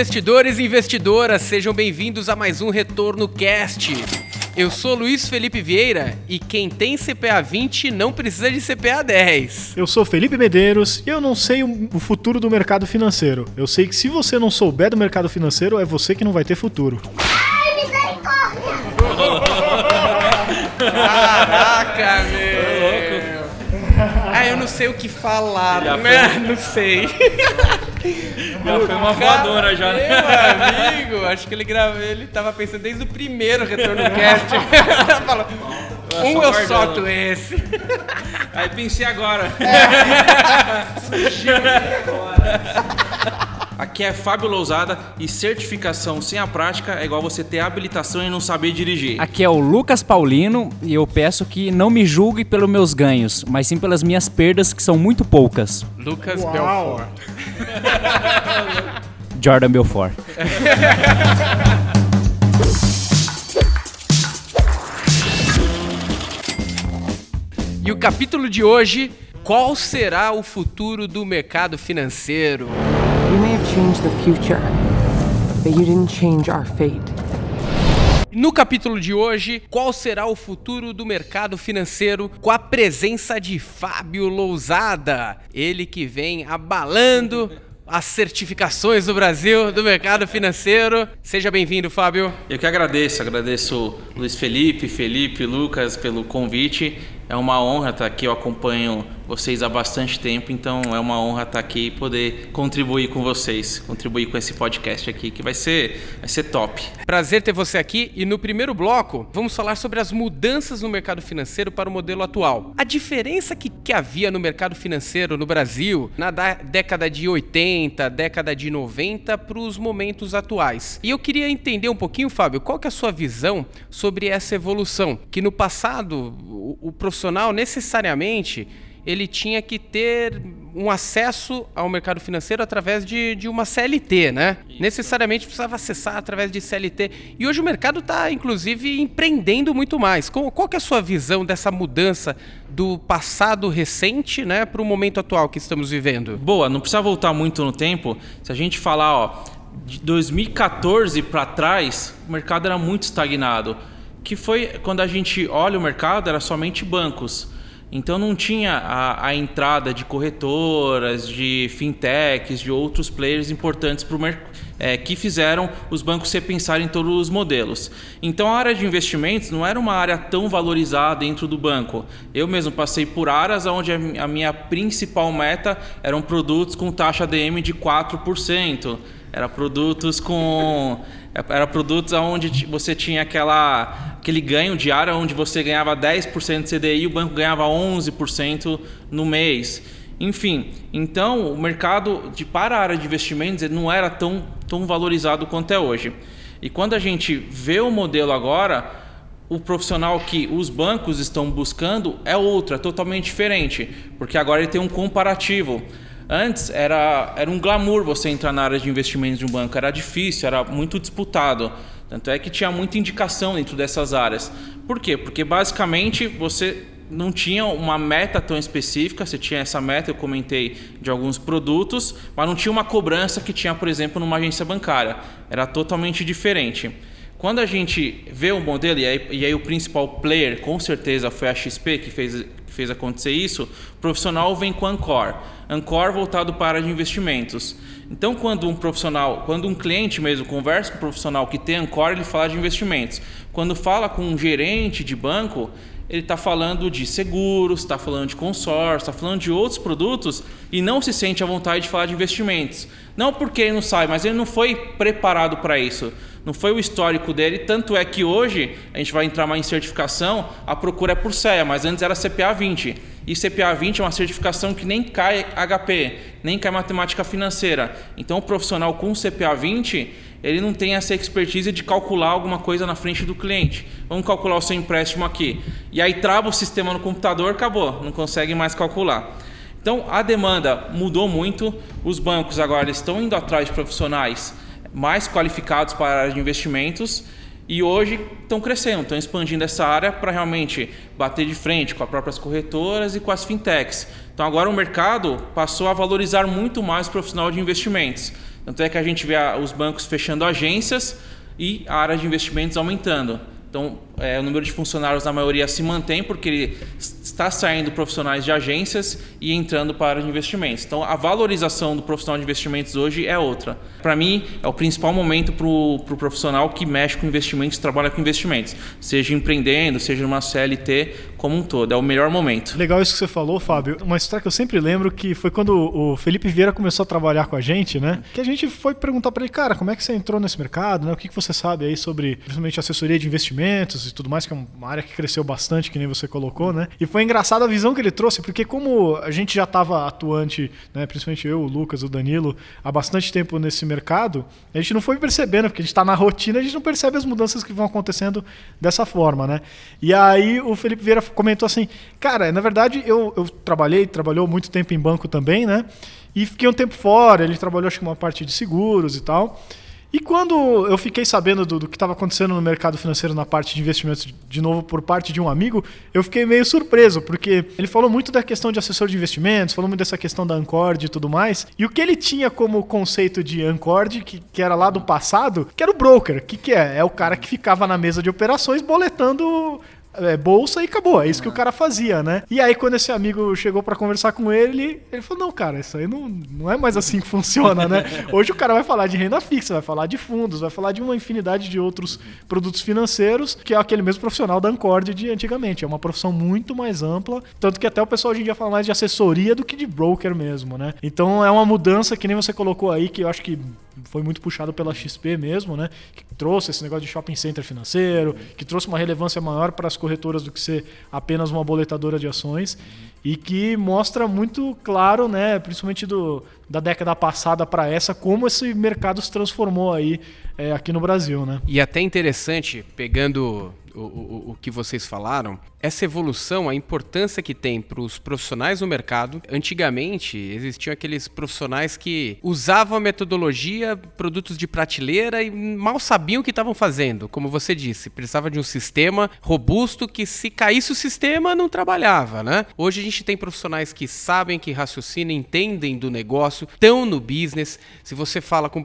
investidores e investidoras, sejam bem-vindos a mais um Retorno Cast. Eu sou Luiz Felipe Vieira e quem tem CPA 20 não precisa de CPA 10. Eu sou Felipe Medeiros e eu não sei o futuro do mercado financeiro. Eu sei que se você não souber do mercado financeiro, é você que não vai ter futuro. Ai, misericórdia! Caraca, meu! Ah, eu não sei o que falar, né? Não sei. Já foi uma voadora já, né? Meu amigo, acho que ele gravou, ele tava pensando desde o primeiro retorno cast. Falou, um eu solto esse. Aí pensei agora. Aqui é Fábio Lousada e certificação sem a prática é igual você ter habilitação e não saber dirigir. Aqui é o Lucas Paulino e eu peço que não me julgue pelos meus ganhos, mas sim pelas minhas perdas, que são muito poucas. Lucas Uau. Belfort. Jordan Belfort. E o capítulo de hoje, qual será o futuro do mercado financeiro? You may have changed the future, but you didn't change our fate. No capítulo de hoje, qual será o futuro do mercado financeiro com a presença de Fábio Lousada, ele que vem abalando as certificações do Brasil do mercado financeiro. Seja bem-vindo, Fábio. Eu que agradeço, agradeço Luiz Felipe, Felipe, Lucas pelo convite. É uma honra estar aqui, eu acompanho vocês há bastante tempo, então é uma honra estar aqui e poder contribuir com vocês, contribuir com esse podcast aqui, que vai ser, vai ser top. Prazer ter você aqui e no primeiro bloco vamos falar sobre as mudanças no mercado financeiro para o modelo atual. A diferença que, que havia no mercado financeiro no Brasil na da- década de 80, década de 90 para os momentos atuais. E eu queria entender um pouquinho, Fábio, qual que é a sua visão sobre essa evolução? Que no passado o, o necessariamente ele tinha que ter um acesso ao mercado financeiro através de, de uma CLT, né? Necessariamente precisava acessar através de CLT. E hoje o mercado está, inclusive, empreendendo muito mais. Qual, qual é a sua visão dessa mudança do passado recente né, para o momento atual que estamos vivendo? Boa, não precisa voltar muito no tempo. Se a gente falar, ó, de 2014 para trás, o mercado era muito estagnado. Que foi quando a gente olha o mercado, era somente bancos. Então não tinha a, a entrada de corretoras, de fintechs, de outros players importantes para o mercado. que fizeram os bancos repensarem todos os modelos. Então a área de investimentos não era uma área tão valorizada dentro do banco. Eu mesmo passei por áreas onde a mi- a minha principal meta eram produtos com taxa DM de 4%. Era produtos com era produtos onde você tinha aquela aquele ganho diário onde você ganhava 10% de CDI o banco ganhava 11% no mês. Enfim, então o mercado de para a área de investimentos não era tão, tão valorizado quanto é hoje. E quando a gente vê o modelo agora, o profissional que os bancos estão buscando é outro, é totalmente diferente, porque agora ele tem um comparativo. Antes era, era um glamour você entrar na área de investimentos de um banco, era difícil, era muito disputado. Tanto é que tinha muita indicação dentro dessas áreas. Por quê? Porque basicamente você não tinha uma meta tão específica, você tinha essa meta, eu comentei, de alguns produtos, mas não tinha uma cobrança que tinha, por exemplo, numa agência bancária. Era totalmente diferente. Quando a gente vê o modelo, e aí, e aí o principal player, com certeza, foi a XP que fez, fez acontecer isso, o profissional vem com Ancor. Ancor voltado para de investimentos. Então, quando um profissional, quando um cliente mesmo conversa com um profissional que tem Ancor, ele fala de investimentos. Quando fala com um gerente de banco, ele está falando de seguros, está falando de consórcio, está falando de outros produtos e não se sente à vontade de falar de investimentos. Não porque ele não sabe, mas ele não foi preparado para isso. Não foi o histórico dele, tanto é que hoje a gente vai entrar mais em certificação, a procura é por CEA, mas antes era CPA 20. E CPA 20 é uma certificação que nem cai HP, nem cai matemática financeira. Então o profissional com CPA 20, ele não tem essa expertise de calcular alguma coisa na frente do cliente. Vamos calcular o seu empréstimo aqui. E aí trava o sistema no computador, acabou, não consegue mais calcular. Então a demanda mudou muito, os bancos agora estão indo atrás de profissionais mais qualificados para a área de investimentos e hoje estão crescendo, estão expandindo essa área para realmente bater de frente com as próprias corretoras e com as fintechs. Então agora o mercado passou a valorizar muito mais o profissional de investimentos. Tanto é que a gente vê os bancos fechando agências e a área de investimentos aumentando. Então, é, o número de funcionários na maioria se mantém porque ele está saindo profissionais de agências e entrando para investimentos. Então, a valorização do profissional de investimentos hoje é outra. Para mim, é o principal momento para o pro profissional que mexe com investimentos, trabalha com investimentos, seja empreendendo, seja numa CLT como um todo. É o melhor momento. Legal isso que você falou, Fábio. Uma história que eu sempre lembro que foi quando o Felipe Vieira começou a trabalhar com a gente, né? Que a gente foi perguntar pra ele, cara, como é que você entrou nesse mercado, né? O que que você sabe aí sobre, principalmente, assessoria de investimentos e tudo mais, que é uma área que cresceu bastante, que nem você colocou, né? E foi engraçado a visão que ele trouxe, porque como a gente já estava atuante, né, principalmente eu, o Lucas, o Danilo, há bastante tempo nesse mercado, a gente não foi percebendo, porque a gente está na rotina, a gente não percebe as mudanças que vão acontecendo dessa forma, né? E aí o Felipe Vieira comentou assim, cara, na verdade eu, eu trabalhei, trabalhou muito tempo em banco também, né? E fiquei um tempo fora, ele trabalhou acho que uma parte de seguros e tal. E quando eu fiquei sabendo do, do que estava acontecendo no mercado financeiro na parte de investimentos, de novo por parte de um amigo, eu fiquei meio surpreso, porque ele falou muito da questão de assessor de investimentos, falou muito dessa questão da Ancord e tudo mais. E o que ele tinha como conceito de Ancord, que, que era lá do passado, que era o broker. O que, que é? É o cara que ficava na mesa de operações boletando é, bolsa e acabou. É isso que o cara fazia, né? E aí, quando esse amigo chegou pra conversar com ele, ele falou: Não, cara, isso aí não, não é mais assim que funciona, né? Hoje o cara vai falar de renda fixa, vai falar de fundos, vai falar de uma infinidade de outros produtos financeiros, que é aquele mesmo profissional da Ancord de antigamente. É uma profissão muito mais ampla, tanto que até o pessoal hoje em dia fala mais de assessoria do que de broker mesmo, né? Então é uma mudança que nem você colocou aí, que eu acho que foi muito puxado pela XP mesmo, né? Que trouxe esse negócio de shopping center financeiro, que trouxe uma relevância maior para as corretoras do que ser apenas uma boletadora de ações e que mostra muito claro, né, principalmente do, da década passada para essa, como esse mercado se transformou aí é, aqui no Brasil, né? E até interessante, pegando o, o, o que vocês falaram, essa evolução, a importância que tem para os profissionais no mercado. Antigamente, existiam aqueles profissionais que usavam a metodologia, produtos de prateleira e mal sabiam o que estavam fazendo. Como você disse, precisava de um sistema robusto que, se caísse o sistema, não trabalhava, né? Hoje a gente tem profissionais que sabem, que raciocinam, entendem do negócio, estão no business. Se você fala com.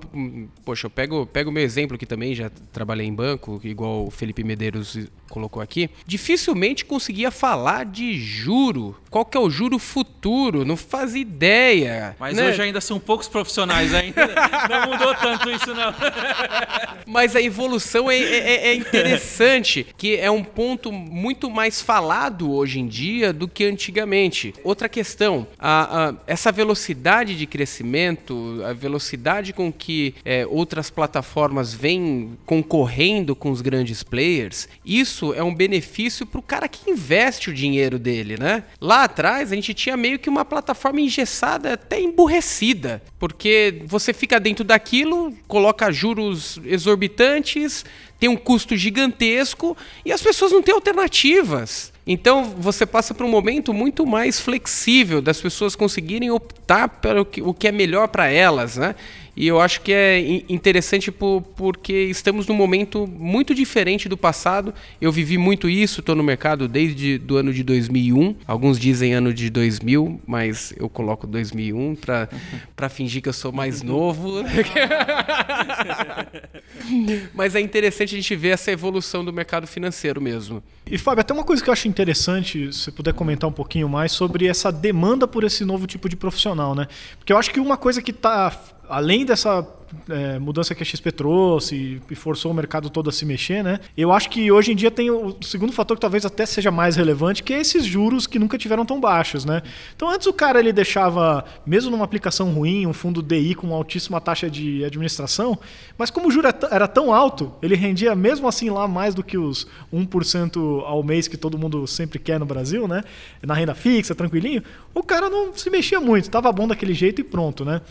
Poxa, eu pego, pego meu exemplo que também já trabalhei em banco, igual o Felipe Medeiros colocou aqui. Dificilmente conseguia falar de juro. Qual que é o juro futuro? Não faz ideia. Mas né? hoje ainda são poucos profissionais ainda. Não mudou tanto isso, não. Mas a evolução é, é- é interessante, que é um ponto muito mais falado hoje em dia do que antigamente. Outra questão, a- a- essa velocidade de crescimento, a velocidade com que é, outras plataformas vêm concorrendo com os grandes players, isso é um benefício para o cara que investe o dinheiro dele, né? Lá atrás a gente tinha meio que uma plataforma engessada, até emburrecida, porque você fica dentro daquilo, coloca juros exorbitantes, tem um custo gigantesco e as pessoas não têm alternativas. Então você passa por um momento muito mais flexível das pessoas conseguirem optar pelo que, o que é melhor para elas, né? E eu acho que é in- interessante por- porque estamos num momento muito diferente do passado. Eu vivi muito isso, estou no mercado desde do ano de 2001. Alguns dizem ano de 2000, mas eu coloco 2001 para para fingir que eu sou mais novo. mas é interessante a gente ver essa evolução do mercado financeiro mesmo. E Fábio, até uma coisa que eu acho interessante, se você puder comentar um pouquinho mais sobre essa demanda por esse novo tipo de profissional, né? Porque eu acho que uma coisa que está além dessa é, mudança que a XP trouxe e forçou o mercado todo a se mexer, né? Eu acho que hoje em dia tem o segundo fator que talvez até seja mais relevante, que é esses juros que nunca tiveram tão baixos, né? Então antes o cara ele deixava, mesmo numa aplicação ruim, um fundo DI com altíssima taxa de administração, mas como o juro era tão alto, ele rendia mesmo assim lá mais do que os 1% ao mês que todo mundo sempre quer no Brasil, né? Na renda fixa, tranquilinho, o cara não se mexia muito, tava bom daquele jeito e pronto, né?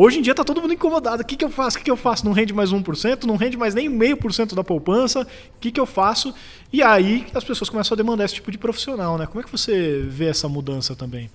Hoje em dia tá todo mundo incomodado. O que, que eu faço? O que, que eu faço? Não rende mais 1%, não rende mais nem meio por cento da poupança. O que, que eu faço? E aí as pessoas começam a demandar esse tipo de profissional, né? Como é que você vê essa mudança também?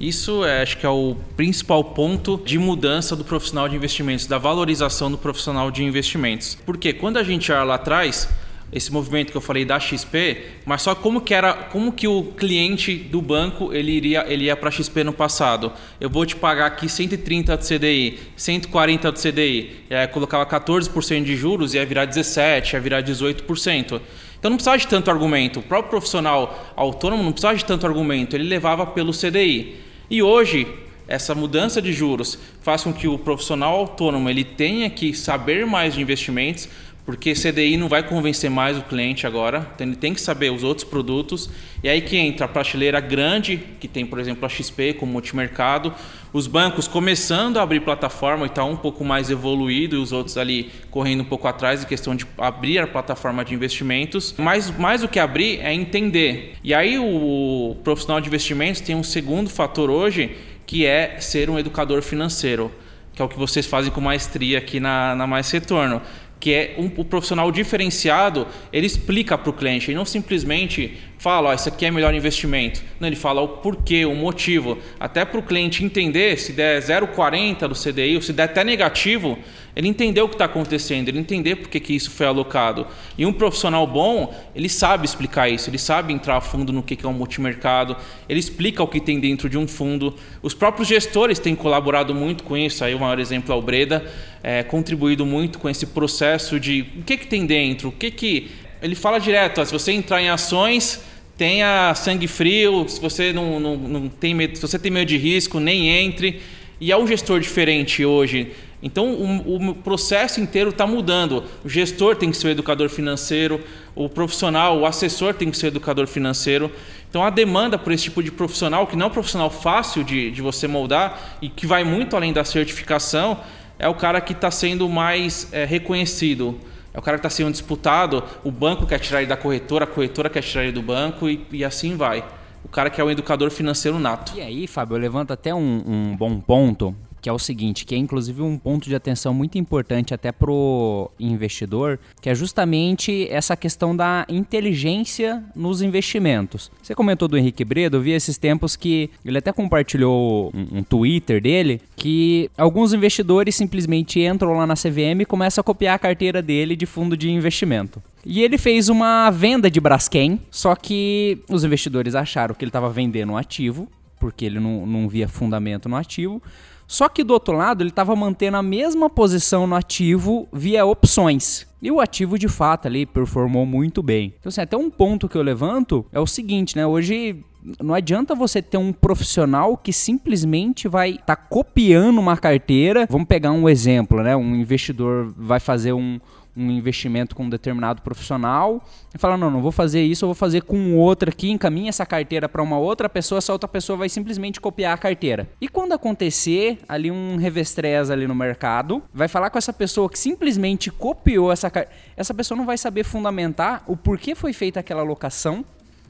Isso é, acho que é o principal ponto de mudança do profissional de investimentos, da valorização do profissional de investimentos. Porque quando a gente olha lá atrás, esse movimento que eu falei da XP, mas só como que era, como que o cliente do banco ele iria, ele ia para XP no passado. Eu vou te pagar aqui 130 de CDI, 140 de CDI, e aí colocava 14% de juros e ia virar 17, ia virar 18%. Então não precisava de tanto argumento. O próprio profissional autônomo não precisava de tanto argumento, ele levava pelo CDI. E hoje essa mudança de juros faz com que o profissional autônomo ele tenha que saber mais de investimentos, porque CDI não vai convencer mais o cliente agora, então ele tem que saber os outros produtos. E aí que entra a prateleira grande, que tem, por exemplo, a XP como multimercado, os bancos começando a abrir plataforma e está um pouco mais evoluído, e os outros ali correndo um pouco atrás em questão de abrir a plataforma de investimentos. Mas mais do que abrir é entender. E aí o profissional de investimentos tem um segundo fator hoje, que é ser um educador financeiro, que é o que vocês fazem com maestria aqui na, na Mais Retorno que é um, o profissional diferenciado, ele explica para o cliente, ele não simplesmente fala, ó, isso aqui é melhor investimento. Não, ele fala o porquê, o motivo, até para o cliente entender se der 0,40 do CDI ou se der até negativo, ele entender o que está acontecendo, ele entender por que, que isso foi alocado. E um profissional bom, ele sabe explicar isso, ele sabe entrar a fundo no que, que é um multimercado, ele explica o que tem dentro de um fundo. Os próprios gestores têm colaborado muito com isso, aí o maior exemplo é o Breda, é, contribuído muito com esse processo de o que, que tem dentro, o que que... Ele fala direto, ó, se você entrar em ações, tenha sangue frio, se você não, não, não tem medo, se você tem medo de risco, nem entre. E é um gestor diferente hoje. Então o, o processo inteiro está mudando. O gestor tem que ser o educador financeiro, o profissional, o assessor tem que ser o educador financeiro. Então a demanda por esse tipo de profissional, que não é um profissional fácil de, de você moldar e que vai muito além da certificação, é o cara que está sendo mais é, reconhecido. É o cara que está sendo disputado, o banco quer tirar ele da corretora, a corretora quer tirar ele do banco e, e assim vai. O cara que é o educador financeiro nato. E aí, Fábio, levanta até um, um bom ponto que é o seguinte, que é inclusive um ponto de atenção muito importante até pro investidor, que é justamente essa questão da inteligência nos investimentos. Você comentou do Henrique Bredo, eu vi esses tempos que ele até compartilhou um, um Twitter dele, que alguns investidores simplesmente entram lá na CVM e começam a copiar a carteira dele de fundo de investimento. E ele fez uma venda de Braskem, só que os investidores acharam que ele estava vendendo um ativo, porque ele não, não via fundamento no ativo. Só que do outro lado, ele estava mantendo a mesma posição no ativo via opções. E o ativo de fato ali performou muito bem. Então, assim, até um ponto que eu levanto é o seguinte, né? Hoje não adianta você ter um profissional que simplesmente vai estar tá copiando uma carteira. Vamos pegar um exemplo, né? Um investidor vai fazer um, um investimento com um determinado profissional e fala: não, não vou fazer isso, eu vou fazer com outro aqui, encaminha essa carteira para uma outra pessoa, essa outra pessoa vai simplesmente copiar a carteira. E quando acontecer ali um revestrez ali no mercado, vai falar com essa pessoa que simplesmente copiou essa carteira. Essa pessoa não vai saber fundamentar o porquê foi feita aquela alocação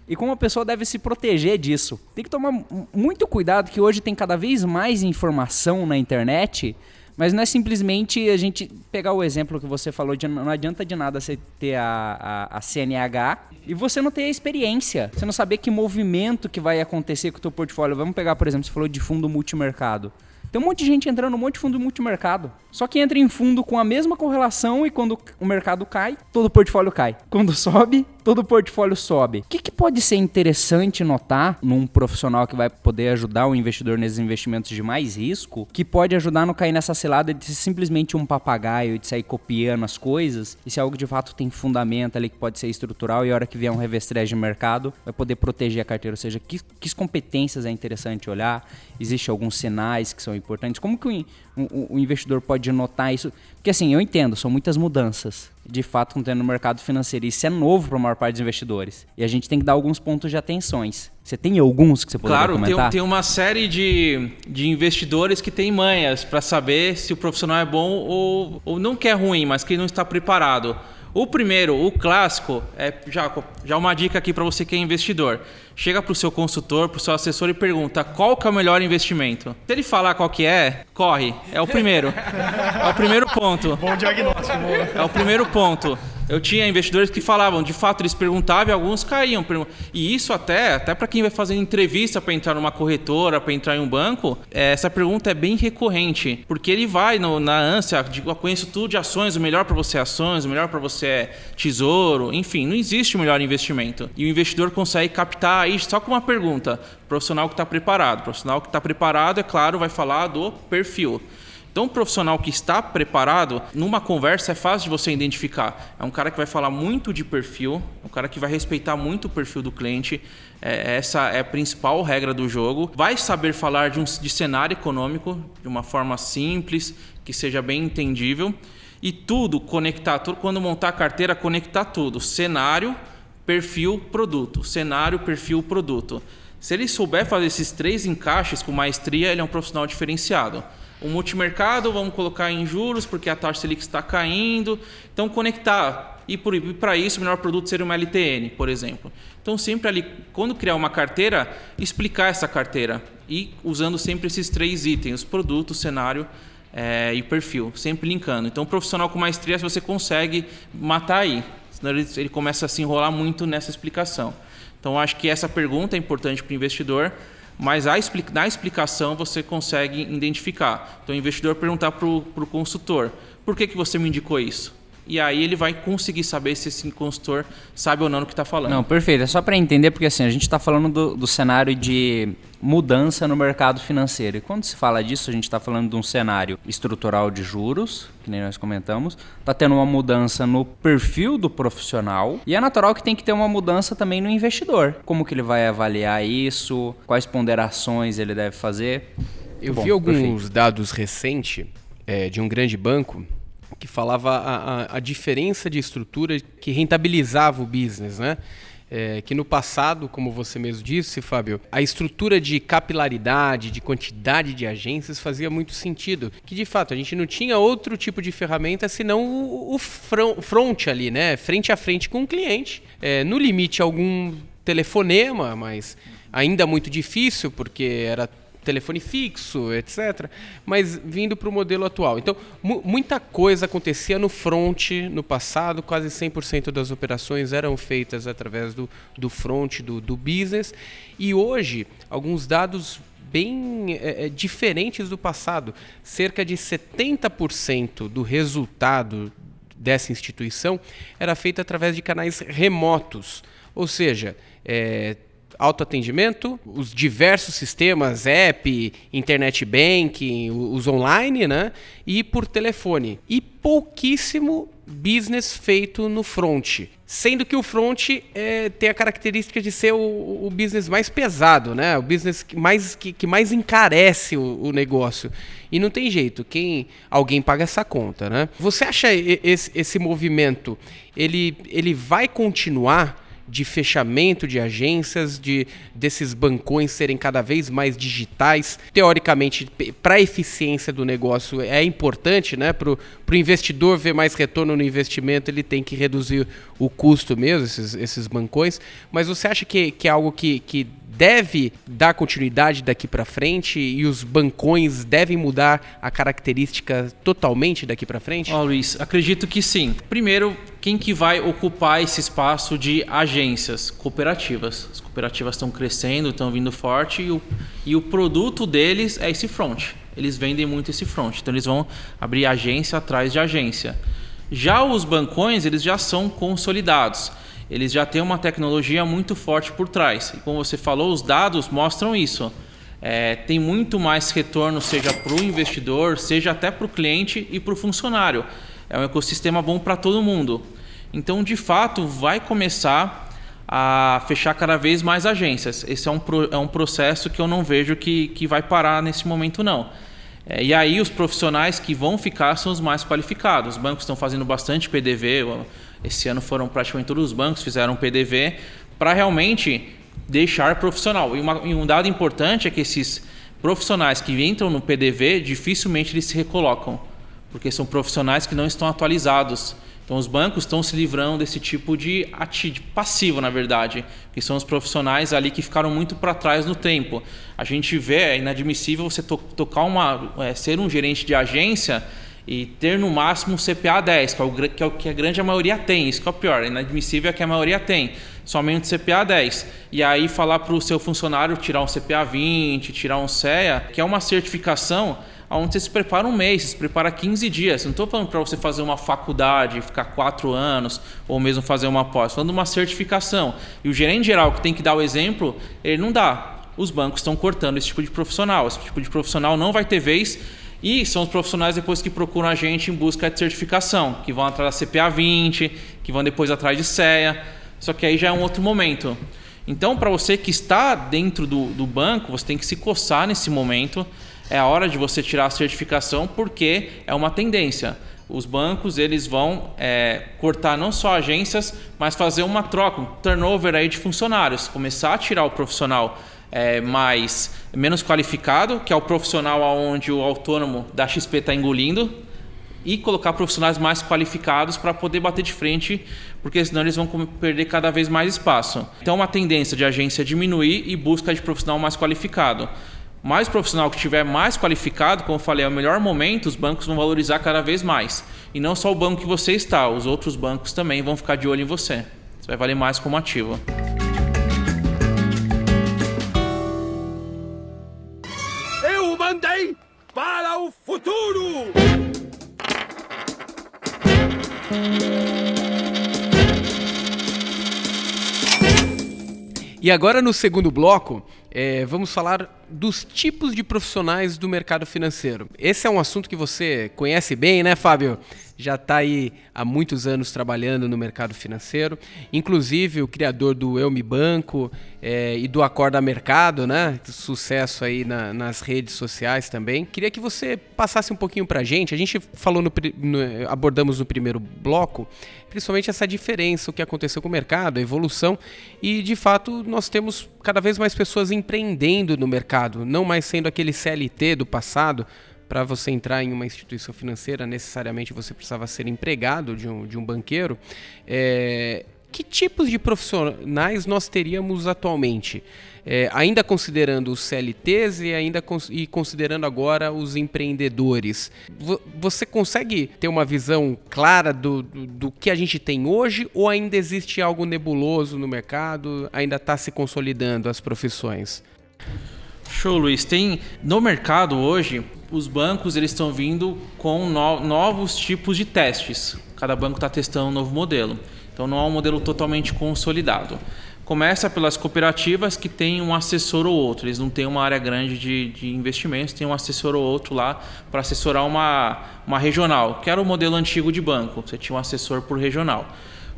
e como a pessoa deve se proteger disso. Tem que tomar muito cuidado que hoje tem cada vez mais informação na internet mas não é simplesmente a gente pegar o exemplo que você falou de não adianta de nada você ter a, a, a CNH e você não ter a experiência. Você não saber que movimento que vai acontecer com o teu portfólio. Vamos pegar, por exemplo, você falou de fundo multimercado. Tem um monte de gente entrando um monte de fundo multimercado. Só que entra em fundo com a mesma correlação e quando o mercado cai, todo o portfólio cai. Quando sobe, todo o portfólio sobe. O que, que pode ser interessante notar num profissional que vai poder ajudar o investidor nesses investimentos de mais risco, que pode ajudar a não cair nessa cilada de ser simplesmente um papagaio, de sair copiando as coisas, e se algo de fato tem fundamento ali que pode ser estrutural e a hora que vier um revestrez de mercado, vai poder proteger a carteira. Ou seja, que, que competências é interessante olhar, Existem alguns sinais que são importantes. Como que o, o, o, investidor pode notar isso? Porque assim, eu entendo, são muitas mudanças de fato acontecendo no mercado financeiro. Isso é novo para a maior parte dos investidores. E a gente tem que dar alguns pontos de atenções. Você tem alguns que você poderia claro, comentar? Claro, tem, tem uma série de, de investidores que têm manhas para saber se o profissional é bom ou, ou não que é ruim, mas que não está preparado. O primeiro, o clássico, é já, já uma dica aqui para você que é investidor. Chega para o seu consultor, para o seu assessor e pergunta qual que é o melhor investimento. Se ele falar qual que é, corre. É o primeiro. É o primeiro ponto. Bom diagnóstico. É o primeiro ponto. Eu tinha investidores que falavam, de fato, eles perguntavam e alguns caíam. E isso até, até para quem vai fazer entrevista para entrar numa corretora, para entrar em um banco, é, essa pergunta é bem recorrente, porque ele vai no, na ânsia de eu conheço tudo de ações, o melhor para você é ações, o melhor para você é tesouro, enfim, não existe o melhor investimento. E o investidor consegue captar aí só com uma pergunta, profissional que está preparado. O profissional que está preparado, é claro, vai falar do perfil. Então, um profissional que está preparado, numa conversa é fácil de você identificar. É um cara que vai falar muito de perfil, um cara que vai respeitar muito o perfil do cliente. É, essa é a principal regra do jogo. Vai saber falar de um de cenário econômico de uma forma simples, que seja bem entendível. E tudo conectar, tudo, quando montar a carteira, conectar tudo: cenário, perfil, produto. Cenário, perfil, produto. Se ele souber fazer esses três encaixes com maestria, ele é um profissional diferenciado. O multimercado, vamos colocar em juros, porque a taxa Selic está caindo. Então, conectar. E para isso, o melhor produto seria uma LTN, por exemplo. Então, sempre ali, quando criar uma carteira, explicar essa carteira. E usando sempre esses três itens: produto, cenário é, e perfil. Sempre linkando. Então, profissional com maestria, você consegue matar aí. Senão ele, ele começa a se enrolar muito nessa explicação. Então, acho que essa pergunta é importante para o investidor mas a, na explicação você consegue identificar. Então, o investidor perguntar para o consultor: por que, que você me indicou isso? E aí ele vai conseguir saber se esse consultor sabe ou não o que está falando. Não, perfeito. É só para entender, porque assim, a gente está falando do, do, cenário de mudança no mercado financeiro. E quando se fala disso, a gente está falando de um cenário estrutural de juros, que nem nós comentamos. Está tendo uma mudança no perfil do profissional. E é natural que tem que ter uma mudança também no investidor. Como que ele vai avaliar isso? Quais ponderações ele deve fazer? Eu Bom, vi alguns perfeito. dados recentes é, de um grande banco que falava a, a, a, diferença de estrutura que rentabilizava o business, né? É, que no passado, como você mesmo disse, Fábio, a estrutura de capilaridade, de quantidade de agências fazia muito sentido. Que de fato a gente não tinha outro tipo de ferramenta senão o, o front ali, né? Frente a frente com o cliente. É, no limite, algum telefonema, mas ainda muito difícil, porque era telefone fixo, etc. Mas vindo para o modelo atual. Então, mu muita coisa acontecia no front no passado, quase 100% das operações eram feitas através do, do front, do, do business. E hoje, alguns dados bem é, diferentes do passado. Cerca de 70% do resultado dessa instituição era feito através de canais remotos. Ou seja, é, autoatendimento, os diversos sistemas, app, internet banking, os online, né? E por telefone. E pouquíssimo business feito no front. Sendo que o front é, tem a característica de ser o, o, business mais pesado, né? O business que mais, que, que mais encarece o, o, negócio. E não tem jeito, quem alguém paga essa conta, né? Você acha esse, esse movimento, ele, ele vai continuar de fechamento de agências, de desses bancões serem cada vez mais digitais. Teoricamente, para a eficiência do negócio é importante, né? Para o investidor ver mais retorno no investimento, ele tem que reduzir o custo mesmo, esses, esses bancões. Mas você acha que, que é algo que, que deve dar continuidade daqui para frente e os bancões devem mudar a característica totalmente daqui para frente? Ó, oh, Luiz, acredito que sim. Primeiro, quem que vai ocupar esse espaço de agências cooperativas? As cooperativas estão crescendo, estão vindo forte e o, e o produto deles é esse front. Eles vendem muito esse front, então eles vão abrir agência atrás de agência. Já os bancões, eles já são consolidados eles já têm uma tecnologia muito forte por trás. E como você falou, os dados mostram isso. É, tem muito mais retorno, seja para o investidor, seja até para o cliente e para o funcionário. É um ecossistema bom para todo mundo. Então, de fato, vai começar a fechar cada vez mais agências. Esse é um, é um processo que eu não vejo que, que vai parar nesse momento, não. É, e aí, os profissionais que vão ficar são os mais qualificados. Os bancos estão fazendo bastante PDV, esse ano foram praticamente todos os bancos fizeram PDV para realmente deixar profissional. E, uma, e, um dado importante é que esses profissionais que entram no PDV dificilmente eles se recolocam, porque são profissionais que não estão atualizados. Então os bancos estão se livrando desse tipo de, ati passivo, na verdade, que são os profissionais ali que ficaram muito para trás no tempo. A gente vê, é inadmissível você to tocar uma, é, ser um gerente de agência e ter no máximo CPA 10, que é, o, que é o que a grande maioria tem. Isso que é o pior. Inadmissível é que a maioria tem. Somente CPA 10. E aí falar para o seu funcionário tirar um CPA 20, tirar um CEA, que é uma certificação onde você se prepara um mês, se prepara 15 dias. Não estou falando para você fazer uma faculdade, ficar quatro anos, ou mesmo fazer uma pós. Estou falando de uma certificação. E o gerente geral que tem que dar o exemplo, ele não dá. Os bancos estão cortando esse tipo de profissional. Esse tipo de profissional não vai ter vez e são os profissionais depois que procuram a gente em busca de certificação, que vão atrás da CPA 20, que vão depois atrás de CEA. Só que aí já é um outro momento. Então, para você que está dentro do, do banco, você tem que se coçar nesse momento. É a hora de você tirar a certificação, porque é uma tendência. Os bancos eles vão é, cortar não só agências, mas fazer uma troca, um turnover aí de funcionários, começar a tirar o profissional é, mais menos qualificado, que é o profissional onde o autônomo da XP está engolindo, e colocar profissionais mais qualificados para poder bater de frente, porque senão eles vão perder cada vez mais espaço. Então, uma tendência de agência diminuir e busca de profissional mais qualificado. Mais profissional que tiver mais qualificado, como eu falei, é o melhor momento, os bancos vão valorizar cada vez mais. E não só o banco que você está, os outros bancos também vão ficar de olho em você. Você vai valer mais como ativo. mandei para o futuro! E agora no segundo bloco, é, vamos falar dos tipos de profissionais do mercado financeiro. Esse é um assunto que você conhece bem, né, Fábio? Já está aí há muitos anos trabalhando no mercado financeiro, inclusive o criador do Eu Me Banco é, e do Acorda Mercado, né? Sucesso aí na, nas redes sociais também. Queria que você passasse um pouquinho para a gente. A gente falou no, no, abordamos no primeiro bloco, principalmente essa diferença, o que aconteceu com o mercado, a evolução e de fato nós temos cada vez mais pessoas empreendendo no mercado, não mais sendo aquele CLT do passado. Para você entrar em uma instituição financeira, necessariamente você precisava ser empregado de um, de um banqueiro. É, que tipos de profissionais nós teríamos atualmente? É, ainda considerando os CLTs e ainda cons e considerando agora os empreendedores, você consegue ter uma visão clara do, do, do, que a gente tem hoje ou ainda existe algo nebuloso no mercado? Ainda está se consolidando as profissões? Show, Luiz. Tem no mercado hoje, os bancos eles estão vindo com no, novos tipos de testes. Cada banco está testando um novo modelo. Então não é um modelo totalmente consolidado. Começa pelas cooperativas que têm um assessor ou outro. Eles não têm uma área grande de, de investimentos, tem um assessor ou outro lá para assessorar uma, uma regional, que era o modelo antigo de banco. Você tinha um assessor por regional.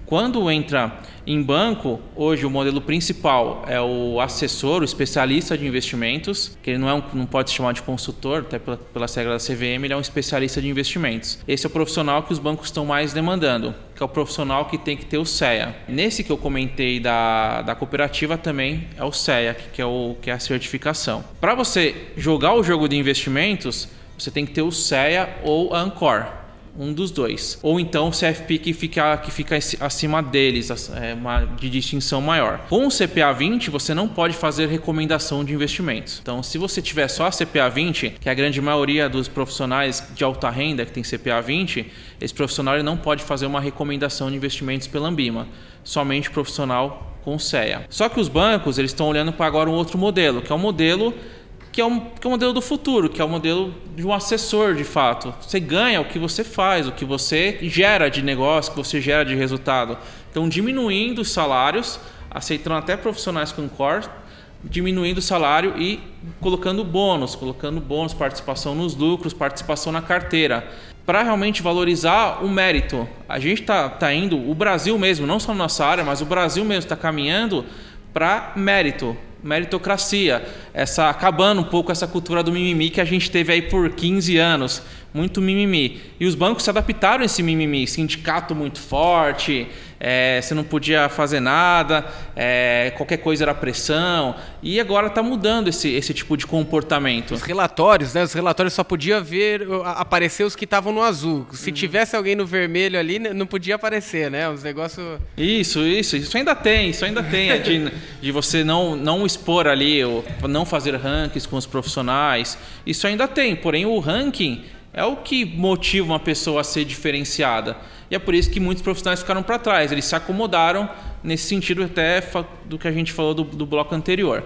Quando entra em banco, hoje o modelo principal é o assessor, o especialista de investimentos, que ele não, é um, não pode se chamar de consultor, até pela, pela regra da CVM, ele é um especialista de investimentos. Esse é o profissional que os bancos estão mais demandando, que é o profissional que tem que ter o CEA. Nesse que eu comentei da, da cooperativa também é o CEA, que é, o, que é a certificação. Para você jogar o jogo de investimentos, você tem que ter o CEA ou a Ancor um dos dois. Ou então o CFP que fica, que fica acima deles, é uma de distinção maior. Com o CPA 20, você não pode fazer recomendação de investimentos. Então, se você tiver só a CPA 20, que é a grande maioria dos profissionais de alta renda que tem CPA 20, esse profissional não pode fazer uma recomendação de investimentos pela Ambima. Somente profissional com CEA. Só que os bancos eles estão olhando para agora um outro modelo, que é o um modelo que é, um, que é o modelo do futuro, que é o modelo de um assessor de fato. Você ganha o que você faz, o que você gera de negócio, o que você gera de resultado. Então, diminuindo os salários, aceitando até profissionais com core, diminuindo o salário e colocando bônus, colocando bônus, participação nos lucros, participação na carteira, para realmente valorizar o mérito. A gente está tá indo, o Brasil mesmo, não só na nossa área, mas o Brasil mesmo está caminhando para mérito, meritocracia, essa acabando um pouco essa cultura do mimimi que a gente teve aí por 15 anos, muito mimimi. E os bancos se adaptaram a esse mimimi, sindicato muito forte, é, você não podia fazer nada, é, qualquer coisa era pressão. E agora está mudando esse, esse tipo de comportamento. Os relatórios, né? Os relatórios só podia ver, aparecer os que estavam no azul. Se uhum. tivesse alguém no vermelho ali, não podia aparecer, né? Os negócios. Isso, isso, isso ainda tem, isso ainda tem, é de, de você não, não expor ali, ou não fazer rankings com os profissionais. Isso ainda tem, porém o ranking é o que motiva uma pessoa a ser diferenciada. E é por isso que muitos profissionais ficaram para trás, eles se acomodaram nesse sentido até do que a gente falou do, do bloco anterior.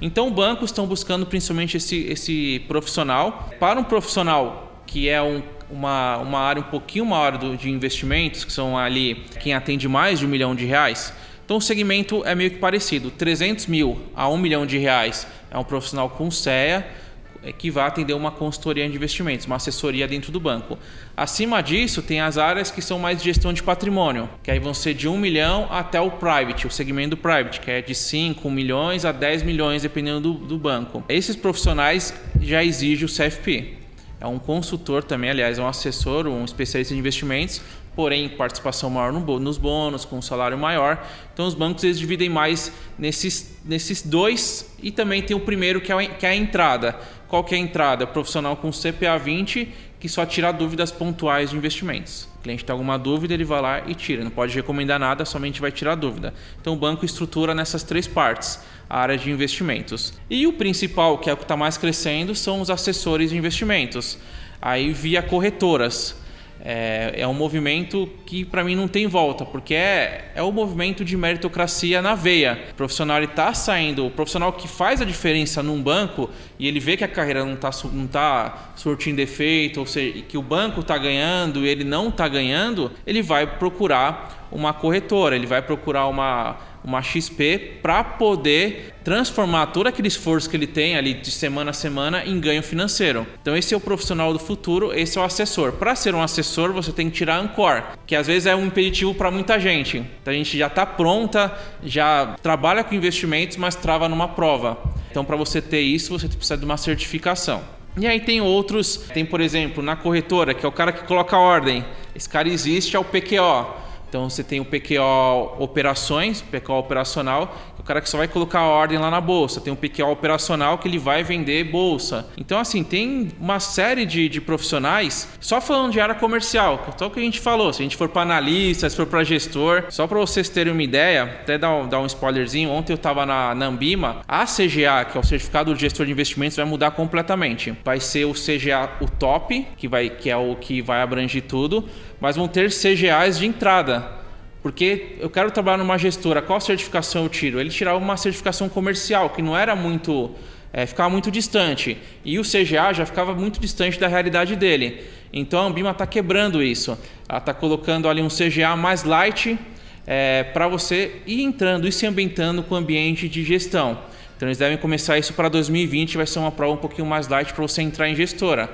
Então, bancos estão buscando principalmente esse, esse profissional. Para um profissional que é um, uma, uma área um pouquinho maior do, de investimentos, que são ali quem atende mais de um milhão de reais, então o segmento é meio que parecido. 300 mil a um milhão de reais é um profissional com CEA, é, que vai atender uma consultoria de investimentos, uma assessoria dentro do banco. Acima disso, tem as áreas que são mais de gestão de patrimônio, que aí vão ser de 1 milhão até o private, o segmento do private, que é de 5 milhões a 10 milhões, dependendo do, do banco. Esses profissionais já exigem o CFP. É um consultor também, aliás, é um assessor, um especialista em investimentos, porém participação maior nos bônus, com um salário maior. Então os bancos eles dividem mais nesses, nesses dois e também tem o primeiro que é, que é a entrada. Qual que é a entrada? Profissional com CPA 20 que só tira dúvidas pontuais de investimentos. O cliente tem alguma dúvida, ele vai lá e tira. Não pode recomendar nada, somente vai tirar dúvida. Então o banco estrutura nessas três partes, a área de investimentos. E o principal, que é o que está mais crescendo, são os assessores de investimentos. Aí via corretoras é, é um movimento que para mim não tem volta, porque é, é o movimento de meritocracia na veia. O profissional está saindo, o profissional que faz a diferença num banco e ele vê que a carreira não está não tá surtindo efeito, ou seja, que o banco está ganhando e ele não está ganhando, ele vai procurar uma corretora, ele vai procurar uma uma XP para poder transformar todo aquele esforço que ele tem ali de semana a semana em ganho financeiro. Então esse é o profissional do futuro, esse é o assessor. Para ser um assessor, você tem que tirar Ancor, que às vezes é um impeditivo para muita gente. Então a gente já está pronta, já trabalha com investimentos, mas trava numa prova. Então para você ter isso, você precisa de uma certificação. E aí tem outros, tem por exemplo, na corretora, que é o cara que coloca a ordem. Esse cara existe, é o PQO. Então você tem o PQO operações, PQO operacional, cara que só vai colocar a ordem lá na bolsa. Tem o PQO operacional que ele vai vender bolsa. Então, assim, tem uma série de, de profissionais, só falando de área comercial, só o que a gente falou. Se a gente for para analista, se for para gestor, só para vocês terem uma ideia, até dar um, dar um spoilerzinho, ontem eu estava na, na Ambima, a CGA, que é o certificado de gestor de investimentos, vai mudar completamente. Vai ser o CGA o top, que, vai, que é o que vai abranger tudo mas vão ter CGAs de entrada. Porque eu quero trabalhar numa gestora, qual certificação eu tiro? Ele tirava uma certificação comercial, que não era muito. É, ficava muito distante. E o CGA já ficava muito distante da realidade dele. Então a Ambima está quebrando isso. Ela está colocando ali um CGA mais light é, para você ir entrando e se ambientando com o ambiente de gestão. Então eles devem começar isso para 2020, vai ser uma prova um pouquinho mais light para você entrar em gestora.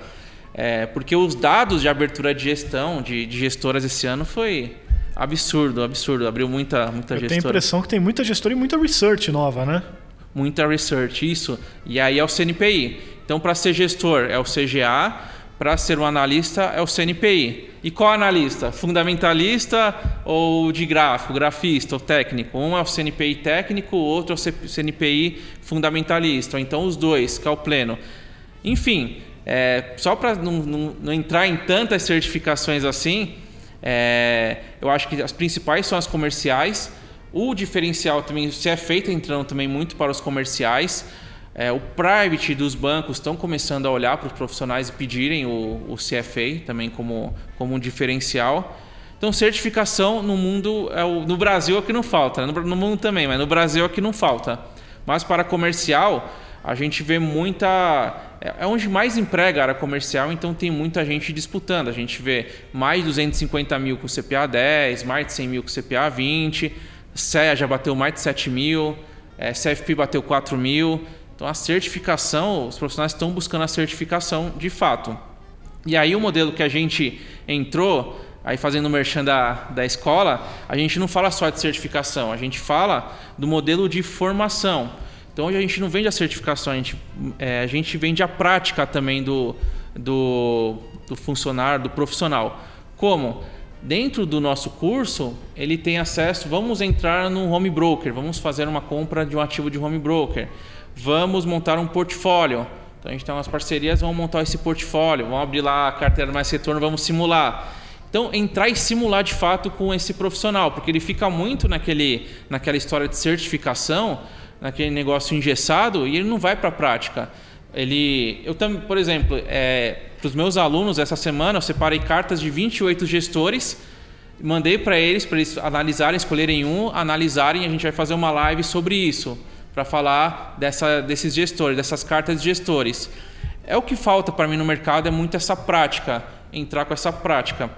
É, porque os dados de abertura de gestão, de, de gestoras esse ano foi absurdo, absurdo. Abriu muita, muita Eu gestora. tenho a impressão que tem muita gestora e muita research nova, né? Muita research, isso. E aí é o CNPI. Então, para ser gestor é o CGA, para ser um analista é o CNPI. E qual analista? Fundamentalista ou de gráfico, grafista ou técnico? Um é o CNPI técnico, o outro é o CNPI fundamentalista. Ou então os dois, que é o pleno. Enfim, é, só para não, não, não, entrar em tantas certificações assim, é, eu acho que as principais são as comerciais. O diferencial também se é feito entrando também muito para os comerciais. É, o private dos bancos estão começando a olhar para os profissionais e pedirem o, o CFA também como, como um diferencial. Então, certificação no mundo, é o, no Brasil é que não falta, no, no mundo também, mas no Brasil é que não falta. Mas para comercial, a gente vê muita. É, é onde mais emprega a área comercial, então tem muita gente disputando. A gente vê mais de 250 mil com CPA 10, mais de 100 mil com CPA 20, CEA já bateu mais de 7 mil, é, CFP bateu 4 mil. Então a certificação, os profissionais estão buscando a certificação de fato. E aí o modelo que a gente entrou, aí fazendo o merchan da, da escola, a gente não fala só de certificação, a gente fala do modelo de formação. Então hoje a gente não vende a certificação, a gente, é, a gente vende a prática também do, do, do funcionário, do profissional. Como? Dentro do nosso curso, ele tem acesso. Vamos entrar no home broker, vamos fazer uma compra de um ativo de home broker, vamos montar um portfólio. Então a gente tem umas parcerias, vamos montar esse portfólio, vamos abrir lá a carteira mais retorno, vamos simular. Então, entrar e simular de fato com esse profissional, porque ele fica muito naquele, naquela história de certificação, naquele negócio engessado e ele não vai para a prática. Ele, eu também, por exemplo, é, para os meus alunos essa semana eu separei cartas de 28 gestores, mandei para eles para eles analisarem, escolherem um, analisarem, a gente vai fazer uma live sobre isso para falar dessa, desses gestores, dessas cartas de gestores. É o que falta para mim no mercado é muito essa prática, entrar com essa prática.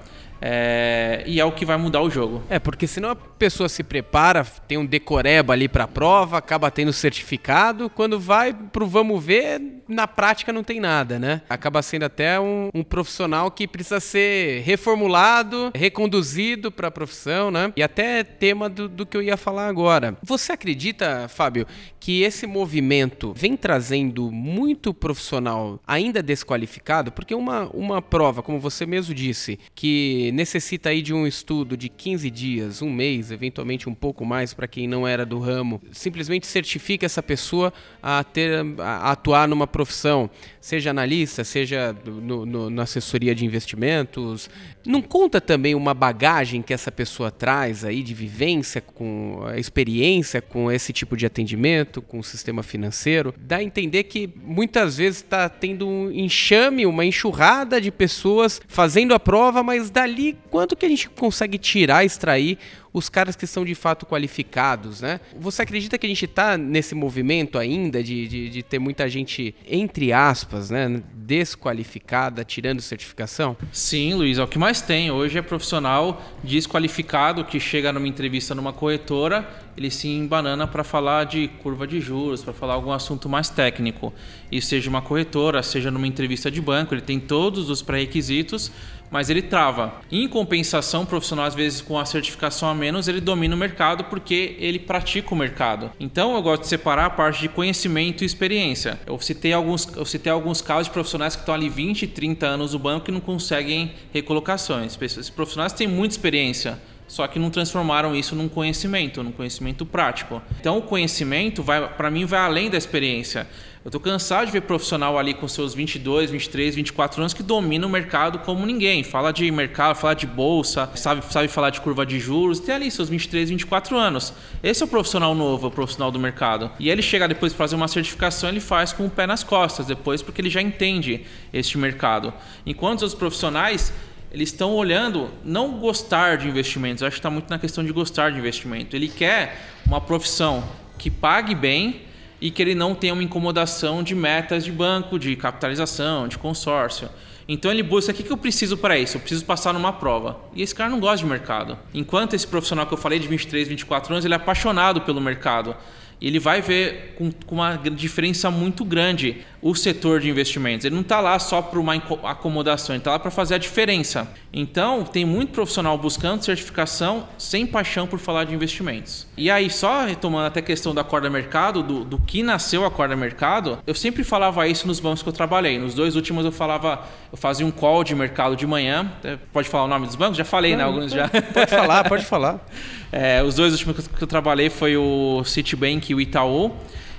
É, e é o que vai mudar o jogo. É, porque senão a pessoa se prepara, tem um decoreba ali para a prova, acaba tendo certificado, quando vai pro vamos ver, na prática não tem nada, né? Acaba sendo até um, um profissional que precisa ser reformulado, reconduzido para a profissão, né? E até tema do, do que eu ia falar agora. Você acredita, Fábio, que esse movimento vem trazendo muito profissional ainda desqualificado? Porque uma, uma prova, como você mesmo disse, que necessita aí de um estudo de 15 dias, um mês, eventualmente um pouco mais para quem não era do ramo, simplesmente certifica essa pessoa a ter a atuar numa profissão, seja analista, seja no, no, na assessoria de investimentos. Não conta também uma bagagem que essa pessoa traz aí de vivência, com a experiência com esse tipo de atendimento, com o sistema financeiro? Dá a entender que muitas vezes está tendo um enxame, uma enxurrada de pessoas fazendo a prova, mas dali quanto que a gente consegue tirar, extrair os caras que são de fato qualificados, né? Você acredita que a gente está nesse movimento ainda de, de, de, ter muita gente, entre aspas, né, desqualificada, tirando certificação? Sim, Luiz, é o que mais tem. Hoje é profissional desqualificado que chega numa entrevista numa corretora, ele se embanana para falar de curva de juros, para falar algum assunto mais técnico. E seja uma corretora, seja numa entrevista de banco, ele tem todos os pré-requisitos, mas ele trava. Em compensação, o profissional, às vezes, com a certificação a menos, ele domina o mercado porque ele pratica o mercado. Então, eu gosto de separar a parte de conhecimento e experiência. Eu citei alguns, eu citei alguns casos de profissionais que estão ali 20, 30 anos no banco e não conseguem recolocações. Esses profissionais têm muita experiência só que não transformaram isso num conhecimento, num conhecimento prático. Então o conhecimento para mim vai além da experiência. Eu estou cansado de ver profissional ali com seus 22, 23, 24 anos que domina o mercado como ninguém. Fala de mercado, fala de bolsa, sabe, sabe falar de curva de juros. Tem ali seus 23, 24 anos. Esse é o profissional novo, o profissional do mercado. E ele chega depois de fazer uma certificação, ele faz com o pé nas costas depois, porque ele já entende este mercado. Enquanto os profissionais eles estão olhando não gostar de investimentos, acho que está muito na questão de gostar de investimento. Ele quer uma profissão que pague bem e que ele não tenha uma incomodação de metas de banco, de capitalização, de consórcio. Então ele busca o que, que eu preciso para isso? Eu preciso passar numa prova. E esse cara não gosta de mercado. Enquanto esse profissional que eu falei de 23, 24 anos, ele é apaixonado pelo mercado ele vai ver com, com, uma diferença muito grande o setor de investimentos. Ele não está lá só para uma acomodação, ele está lá para fazer a diferença. Então, tem muito profissional buscando certificação sem paixão por falar de investimentos. E aí, só retomando até a questão da corda mercado, do, do que nasceu a corda mercado, eu sempre falava isso nos bancos que eu trabalhei. Nos dois últimos eu falava, eu fazia um call de mercado de manhã. Pode falar o nome dos bancos? Já falei, né? Alguns já. Pode falar, pode falar. É, os dois últimos que eu trabalhei foi o Citibank e o Itaú.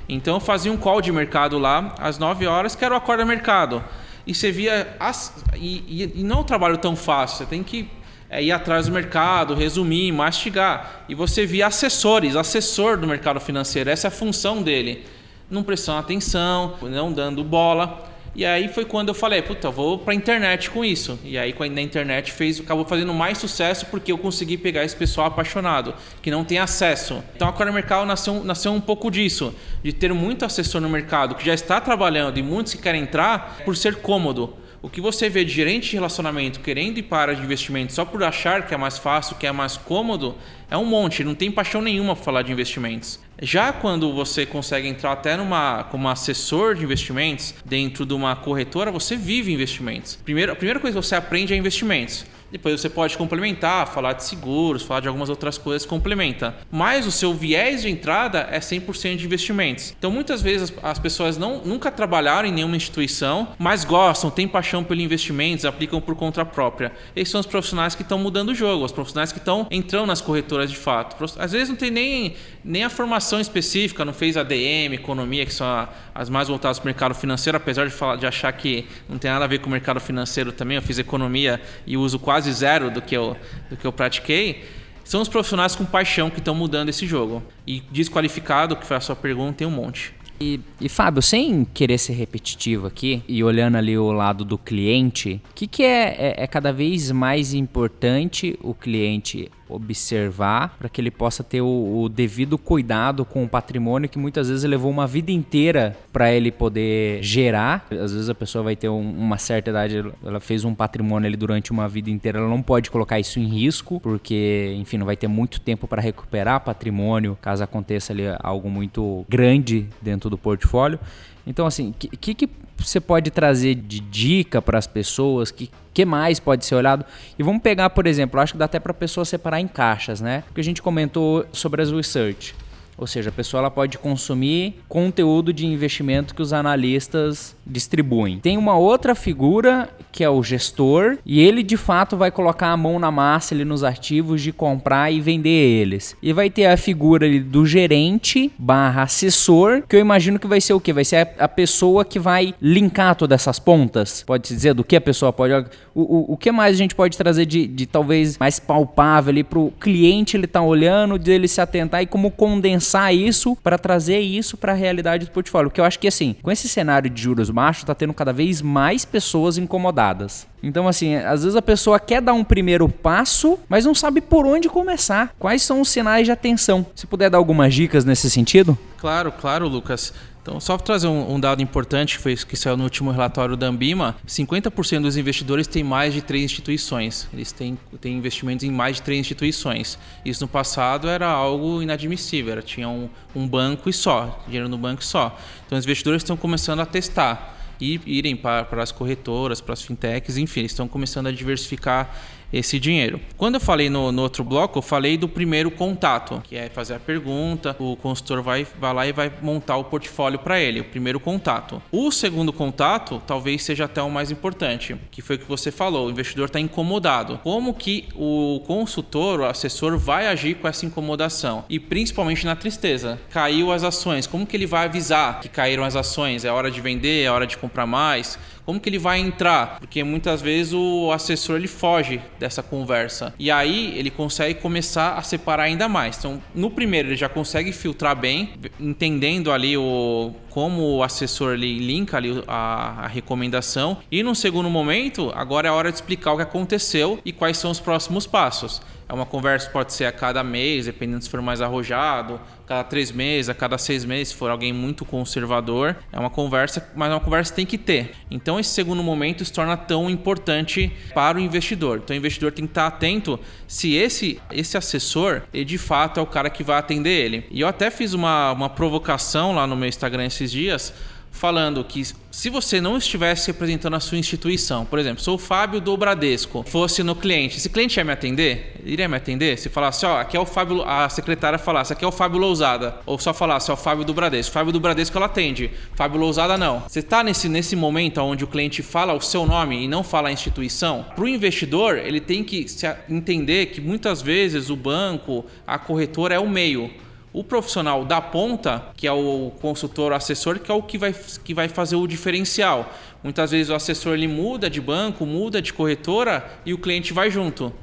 Então eu fazia um call de mercado lá às 9 horas, que era o acorda mercado. E você via. As, e, e, não é um trabalho tão fácil, você tem que é, ir atrás do mercado, resumir, mastigar. E você via assessores, assessor do mercado financeiro, essa é a função dele. Não prestando atenção, não dando bola. E aí foi quando eu falei, puta, vou pra internet com isso. E aí na internet fez, acabou fazendo mais sucesso porque eu consegui pegar esse pessoal apaixonado, que não tem acesso. Então a Core Mercado nasceu, nasceu um pouco disso, de ter muito assessor no mercado que já está trabalhando e muitos que querem entrar por ser cômodo. O que você vê de gerente de relacionamento querendo ir para de investimento só por achar que é mais fácil, que é mais cômodo, é um monte, não tem paixão nenhuma para falar de investimentos. Já quando você consegue entrar até numa como assessor de investimentos dentro de uma corretora, você vive investimentos. Primeiro, a primeira coisa que você aprende é investimentos. Depois você pode complementar, falar de seguros, falar de algumas outras coisas, complementa. Mas o seu viés de entrada é 100% de investimentos. Então muitas vezes as pessoas não, nunca trabalharam em nenhuma instituição, mas gostam, têm paixão pelo investimentos, aplicam por conta própria. Esses são os profissionais que estão mudando o jogo, os profissionais que estão entrando nas corretoras de fato. Às vezes não tem nem, nem a formação específica, não fez ADM, economia, que são as mais voltadas para o mercado financeiro, apesar de, falar, de achar que não tem nada a ver com o mercado financeiro também. Eu fiz economia e uso quase quase zero do que eu, do que eu pratiquei, são os profissionais com paixão que estão mudando esse jogo. E desqualificado, que foi a sua pergunta, tem um monte. E, e, Fábio, sem querer ser repetitivo aqui e olhando ali o lado do cliente, o que, que é, é, é cada vez mais importante o cliente observar para que ele possa ter o, o, devido cuidado com o patrimônio que muitas vezes levou uma vida inteira para ele poder gerar. Às vezes a pessoa vai ter um, uma certa idade, ela fez um patrimônio ali durante uma vida inteira, ela não pode colocar isso em risco, porque, enfim, não vai ter muito tempo para recuperar patrimônio caso aconteça ali algo muito grande dentro do portfólio. Então, assim, o que, que você pode trazer de dica para as pessoas? Que que mais pode ser olhado? E vamos pegar, por exemplo, acho que dá até para a pessoa separar em caixas, né? Porque a gente comentou sobre as research. Ou seja, a pessoa ela pode consumir conteúdo de investimento que os analistas distribuem. Tem uma outra figura que é o gestor e ele de fato vai colocar a mão na massa ali nos ativos de comprar e vender eles. E vai ter a figura ali do gerente barra assessor, que eu imagino que vai ser o que? Vai ser a, pessoa que vai linkar todas essas pontas. Pode-se dizer do que a pessoa pode... O, o, o que mais a gente pode trazer de, de talvez mais palpável ali para o cliente ele tá olhando, dele se atentar e como condensar isso para trazer isso para a realidade do portfólio. Que eu acho que assim, com esse cenário de juros baixos, tá tendo cada vez mais pessoas incomodadas. Então, assim, às vezes a pessoa quer dar um primeiro passo, mas não sabe por onde começar. Quais são os sinais de atenção? Se puder dar algumas dicas nesse sentido? Claro, claro, Lucas. Então, só para trazer um, um, dado importante que foi que saiu no último relatório da Ambima, 50% dos investidores têm mais de três instituições. Eles têm, têm investimentos em mais de três instituições. Isso no passado era algo inadmissível. Era, tinha um, um banco e só, dinheiro no banco e só. Então, os investidores estão começando a testar e irem para, para as corretoras, para as fintechs, enfim, eles estão começando a diversificar esse dinheiro. Quando eu falei no, no, outro bloco, eu falei do primeiro contato, que é fazer a pergunta, o consultor vai, vai lá e vai montar o portfólio para ele, o primeiro contato. O segundo contato talvez seja até o mais importante, que foi o que você falou, o investidor está incomodado. Como que o consultor, o assessor vai agir com essa incomodação? E principalmente na tristeza. Caiu as ações, como que ele vai avisar que caíram as ações? É hora de vender, é hora de comprar mais? Como que ele vai entrar? Porque muitas vezes o assessor ele foge dessa conversa. E aí ele consegue começar a separar ainda mais. Então, no primeiro ele já consegue filtrar bem, entendendo ali o como o assessor ele linka ali a, a recomendação. E no segundo momento, agora é a hora de explicar o que aconteceu e quais são os próximos passos. É uma conversa pode ser a cada mês, dependendo se for mais arrojado, a cada três meses, a cada seis meses, se for alguém muito conservador. É uma conversa, mas é uma conversa que tem que ter. Então esse segundo momento se torna tão importante para o investidor. Então o investidor tem que estar atento se esse, esse assessor, ele de fato é o cara que vai atender ele. E eu até fiz uma, uma provocação lá no meu Instagram esses dias falando que se você não estivesse representando a sua instituição, por exemplo, sou o Fábio do Bradesco, fosse no cliente, esse cliente ia me atender? Iria me atender? Se falasse, ó, aqui é o Fábio, a secretária falasse, aqui é o Fábio Lousada, ou só falasse, ó, Fábio do Bradesco, Fábio do Bradesco ela atende, Fábio Lousada não. Você está nesse, nesse momento onde o cliente fala o seu nome e não fala a instituição, para o investidor, ele tem que entender que muitas vezes o banco, a corretora é o meio. O profissional da ponta, que é o consultor o assessor, que é o que vai, que vai fazer o diferencial. Muitas vezes o assessor ele muda de banco, muda de corretora e o cliente vai junto.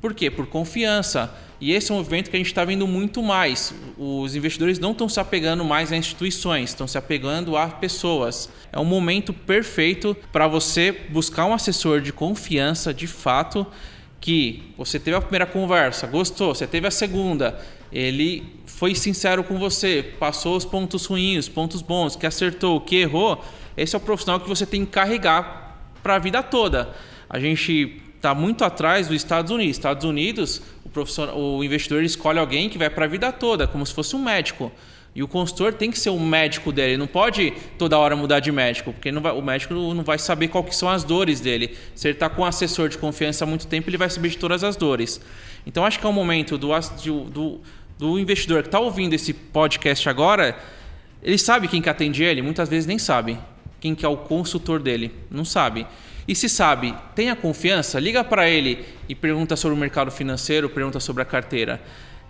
Por quê? Por confiança. E esse é um movimento que a gente está vendo muito mais. Os investidores não estão se apegando mais a instituições, estão se apegando a pessoas. É um momento perfeito para você buscar um assessor de confiança de fato que você teve a primeira conversa, gostou, você teve a segunda, ele foi sincero com você, passou os pontos ruins, os pontos bons, que acertou, que errou, esse é o profissional que você tem que carregar para a vida toda. A gente está muito atrás dos Estados Unidos. Estados Unidos, o, profissional, o investidor escolhe alguém que vai para a vida toda, como se fosse um médico. E o consultor tem que ser um médico dele, não pode toda hora mudar de médico, porque vai, o médico não vai saber que são as dores dele. Se ele está com um assessor de confiança há muito tempo, ele vai saber de todas as dores. Então acho que é o momento do, do investidor que está ouvindo esse podcast agora, ele sabe quem que atende ele? Muitas vezes nem sabe. Quem que é o consultor dele? Não sabe. E se sabe, tenha confiança, liga para ele e pergunta sobre o mercado financeiro, pergunta sobre a carteira.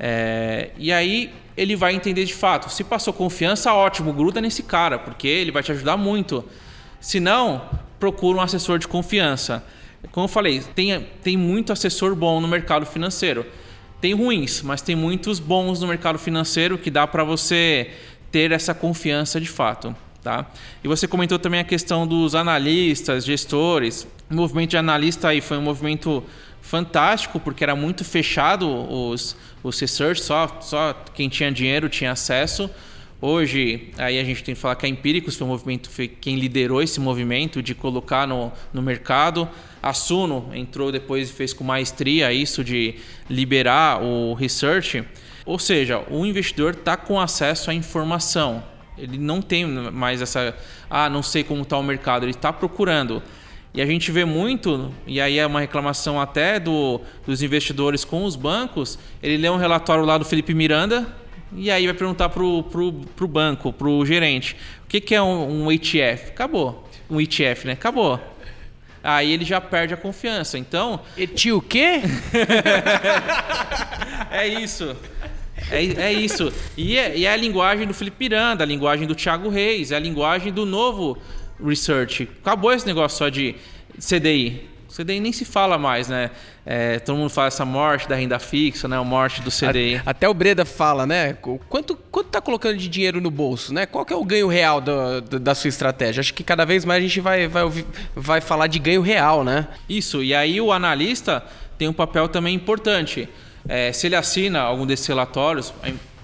É, e aí ele vai entender de fato. Se passou confiança, ótimo, gruda nesse cara, porque ele vai te ajudar muito. Se não, procura um assessor de confiança. Como eu falei, tem, tem muito assessor bom no mercado financeiro. Tem ruins, mas tem muitos bons no mercado financeiro que dá para você ter essa confiança de fato. Tá? E você comentou também a questão dos analistas, gestores. O movimento de analista aí foi um movimento fantástico, porque era muito fechado os, os research, só, só quem tinha dinheiro tinha acesso. Hoje, aí a gente tem que falar que a Empíricos foi movimento, foi quem liderou esse movimento de colocar no, no mercado. A Suno entrou depois e fez com maestria isso de liberar o research. Ou seja, o investidor está com acesso à informação. Ele não tem mais essa, ah, não sei como está o mercado, ele está procurando. E a gente vê muito, e aí é uma reclamação até do, dos investidores com os bancos, ele lê um relatório lá do Felipe Miranda, e aí vai perguntar pro, pro, pro banco, pro gerente, o que, que é um, um ETF? Acabou. Um ETF, né? Acabou. Aí ele já perde a confiança. Então. E o quê? é isso. É, é isso. E é, e é, a linguagem do Felipe Miranda, a linguagem do Thiago Reis, é a linguagem do novo research. Acabou esse negócio só de CDI. CDI nem se fala mais, né? É, todo mundo fala essa morte da renda fixa, né? A morte do CDI. Até o Breda fala, né? Quanto, quanto tá colocando de dinheiro no bolso, né? Qual que é o ganho real do, do, da sua estratégia? Acho que cada vez mais a gente vai, vai, ouvir, vai falar de ganho real, né? Isso, e aí o analista tem um papel também importante. É, se ele assina algum desses relatórios,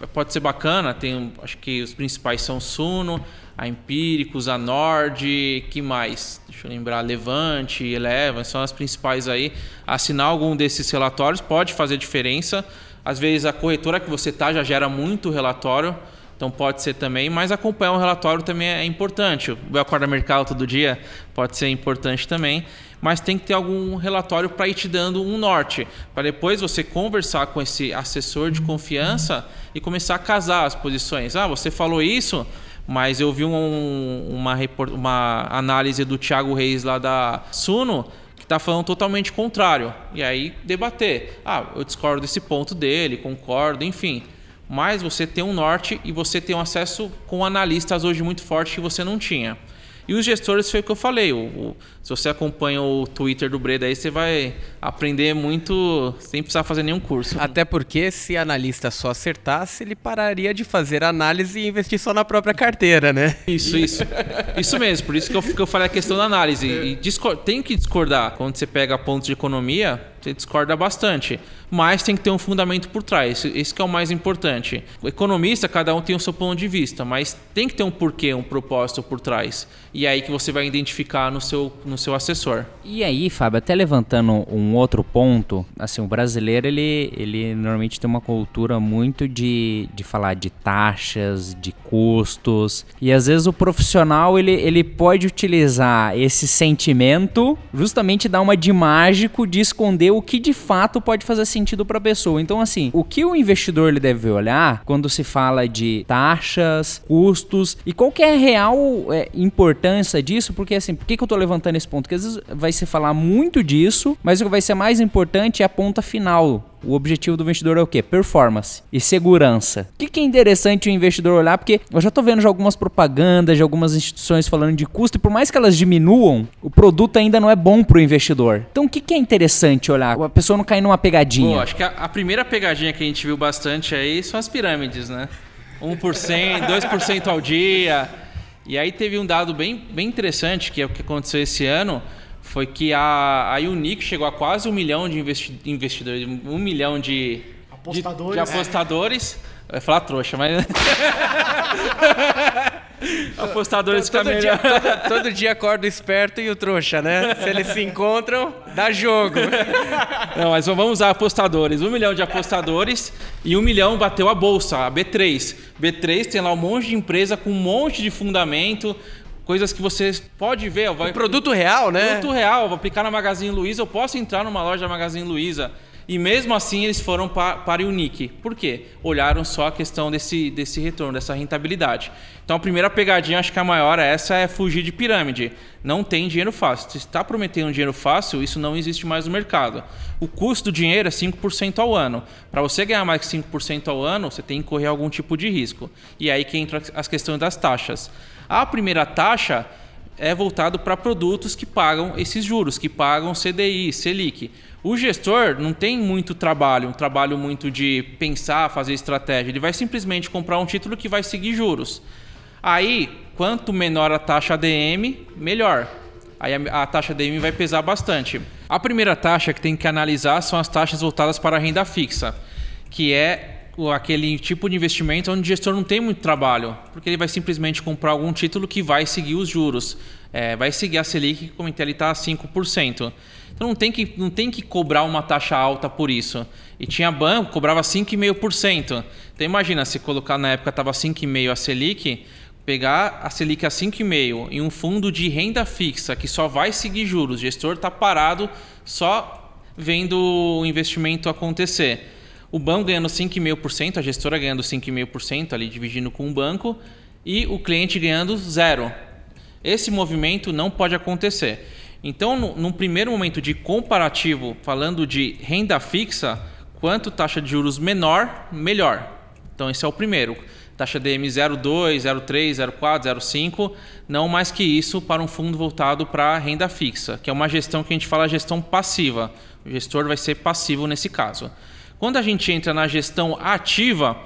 pode ser bacana, tem, acho que os principais são Suno, a Empíricos, a Nord, que mais? Deixa eu lembrar, Levante, Eleven, são as principais aí. Assinar algum desses relatórios pode fazer diferença. Às vezes a corretora que você está já gera muito relatório, então pode ser também, mas acompanhar um relatório também é importante. O acordo mercado todo dia pode ser importante também mas tem que ter algum relatório para ir te dando um norte, para depois você conversar com esse assessor de confiança e começar a casar as posições. Ah, você falou isso, mas eu vi um, uma, uma análise do Thiago Reis lá da Suno que está falando totalmente contrário. E aí debater. Ah, eu discordo desse ponto dele, concordo, enfim. Mas você tem um norte e você tem um acesso com analistas hoje muito forte que você não tinha. E os gestores foi o que eu falei. O, o, se você acompanha o Twitter do Breda aí, você vai aprender muito sem precisar fazer nenhum curso. Até porque se analista só acertasse, ele pararia de fazer análise e investir só na própria carteira, né? Isso, isso. Isso mesmo. Por isso que eu, que eu falei a questão da análise. E tem que discordar. Quando você pega pontos de economia, você discorda bastante. Mas tem que ter um fundamento por trás. Esse que é o mais importante. O economista, cada um tem o seu ponto de vista, mas tem que ter um porquê, um propósito por trás. E é aí que você vai identificar no seu, no seu assessor. E aí, Fábio, até levantando um outro ponto, assim, o brasileiro, ele, ele normalmente tem uma cultura muito de, de falar de taxas, de custos. E às vezes o profissional, ele, ele pode utilizar esse sentimento justamente dar uma de mágico de esconder o que de fato pode fazer sentido para a pessoa. Então, assim, o que o investidor ele deve olhar quando se fala de taxas, custos e qual que é a real é, importância disso? Porque, assim, por que, que eu tô levantando esse ponto? Porque às vezes vai se falar muito disso, mas o que vai ser mais importante é a ponta final o objetivo do investidor é o quê? Performance e segurança. O que, é interessante o investidor olhar? Porque eu já estou vendo já algumas propagandas de algumas instituições falando de custo e por mais que elas diminuam, o produto ainda não é bom para o investidor. Então o que, que é interessante olhar? A pessoa não cair numa pegadinha. Pô, acho que a, a primeira pegadinha que a gente viu bastante aí são as pirâmides, né? 1%, 2% ao dia. E aí teve um dado bem, bem interessante, que é o que aconteceu esse ano, foi que a, a Unique chegou a quase um milhão de investi investidores, um milhão de apostadores. De, de apostadores. É. Ia falar trouxa, mas. apostadores todo, todo, dia, todo, todo, dia acorda o esperto e o trouxa, né? Se eles se encontram, dá jogo. Não, mas vamos usar apostadores. Um milhão de apostadores e um milhão bateu a bolsa, a B3. B3 tem lá um monte de empresa com um monte de fundamento, coisas que você pode ver. Vai, o produto real, né? Produto real, vou aplicar na Magazine Luiza, eu posso entrar numa loja da Magazine Luiza. E mesmo assim eles foram para, o Unique. Por quê? Olharam só a questão desse, desse retorno, dessa rentabilidade. Então a primeira pegadinha, acho que a maior é essa, é fugir de pirâmide. Não tem dinheiro fácil. Se está prometendo dinheiro fácil, isso não existe mais no mercado. O custo do dinheiro é 5% ao ano. Para você ganhar mais que 5% ao ano, você tem que correr algum tipo de risco. E aí que entra as questões das taxas. A primeira taxa é voltado para produtos que pagam esses juros, que pagam CDI, Selic. O gestor não tem muito trabalho, um trabalho muito de pensar, fazer estratégia. Ele vai simplesmente comprar um título que vai seguir juros. Aí, quanto menor a taxa ADM, melhor. Aí a, taxa ADM vai pesar bastante. A primeira taxa que tem que analisar são as taxas voltadas para a renda fixa, que é aquele tipo de investimento onde o gestor não tem muito trabalho, porque ele vai simplesmente comprar algum título que vai seguir os juros, é, vai seguir a Selic, como ele está a 5%. Então não tem, que, não tem que cobrar uma taxa alta por isso. E tinha banco cobrava 5,5%. Então imagina, se colocar na época estava 5,5% a Selic, pegar a Selic a 5,5% em um fundo de renda fixa que só vai seguir juros, o gestor está parado só vendo o investimento acontecer o banco ganhando 5,5%, a gestora ganhando 5,5% ali dividindo com o banco e o cliente ganhando zero. Esse movimento não pode acontecer. Então, no, num primeiro momento de comparativo, falando de renda fixa, quanto taxa de juros menor, melhor. Então, esse é o primeiro. Taxa DM 0,2, 0,3, 0,4, 0,5, não mais que isso para um fundo voltado para renda fixa, que é uma gestão que a gente fala gestão passiva. O gestor vai ser passivo nesse caso. Quando a gente entra na gestão ativa,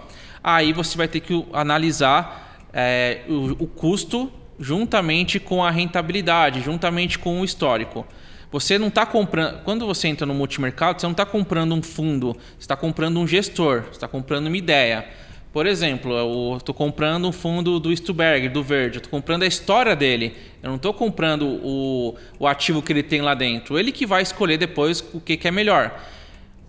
aí você vai ter que analisar é, o, o custo juntamente com a rentabilidade, juntamente com o histórico. Você não está comprando. Quando você entra no multimercado, você não está comprando um fundo, você está comprando um gestor, você está comprando uma ideia. Por exemplo, eu estou comprando um fundo do Stuberg, do Verde, estou comprando a história dele. Eu não estou comprando o, o ativo que ele tem lá dentro. Ele que vai escolher depois o que, que é melhor.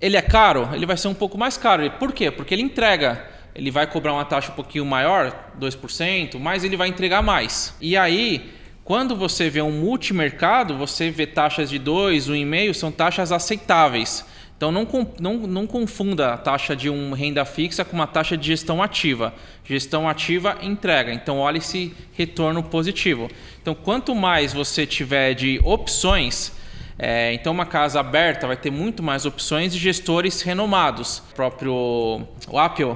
Ele é caro? Ele vai ser um pouco mais caro. Por quê? Porque ele entrega. Ele vai cobrar uma taxa um pouquinho maior, 2%, mas ele vai entregar mais. E aí, quando você vê um multimercado, você vê taxas de 2, 1,5, são taxas aceitáveis. Então não, não, não confunda a taxa de uma renda fixa com uma taxa de gestão ativa. Gestão ativa entrega, então olhe esse retorno positivo. Então quanto mais você tiver de opções, é, então, uma casa aberta vai ter muito mais opções de gestores renomados. O próprio o Apple,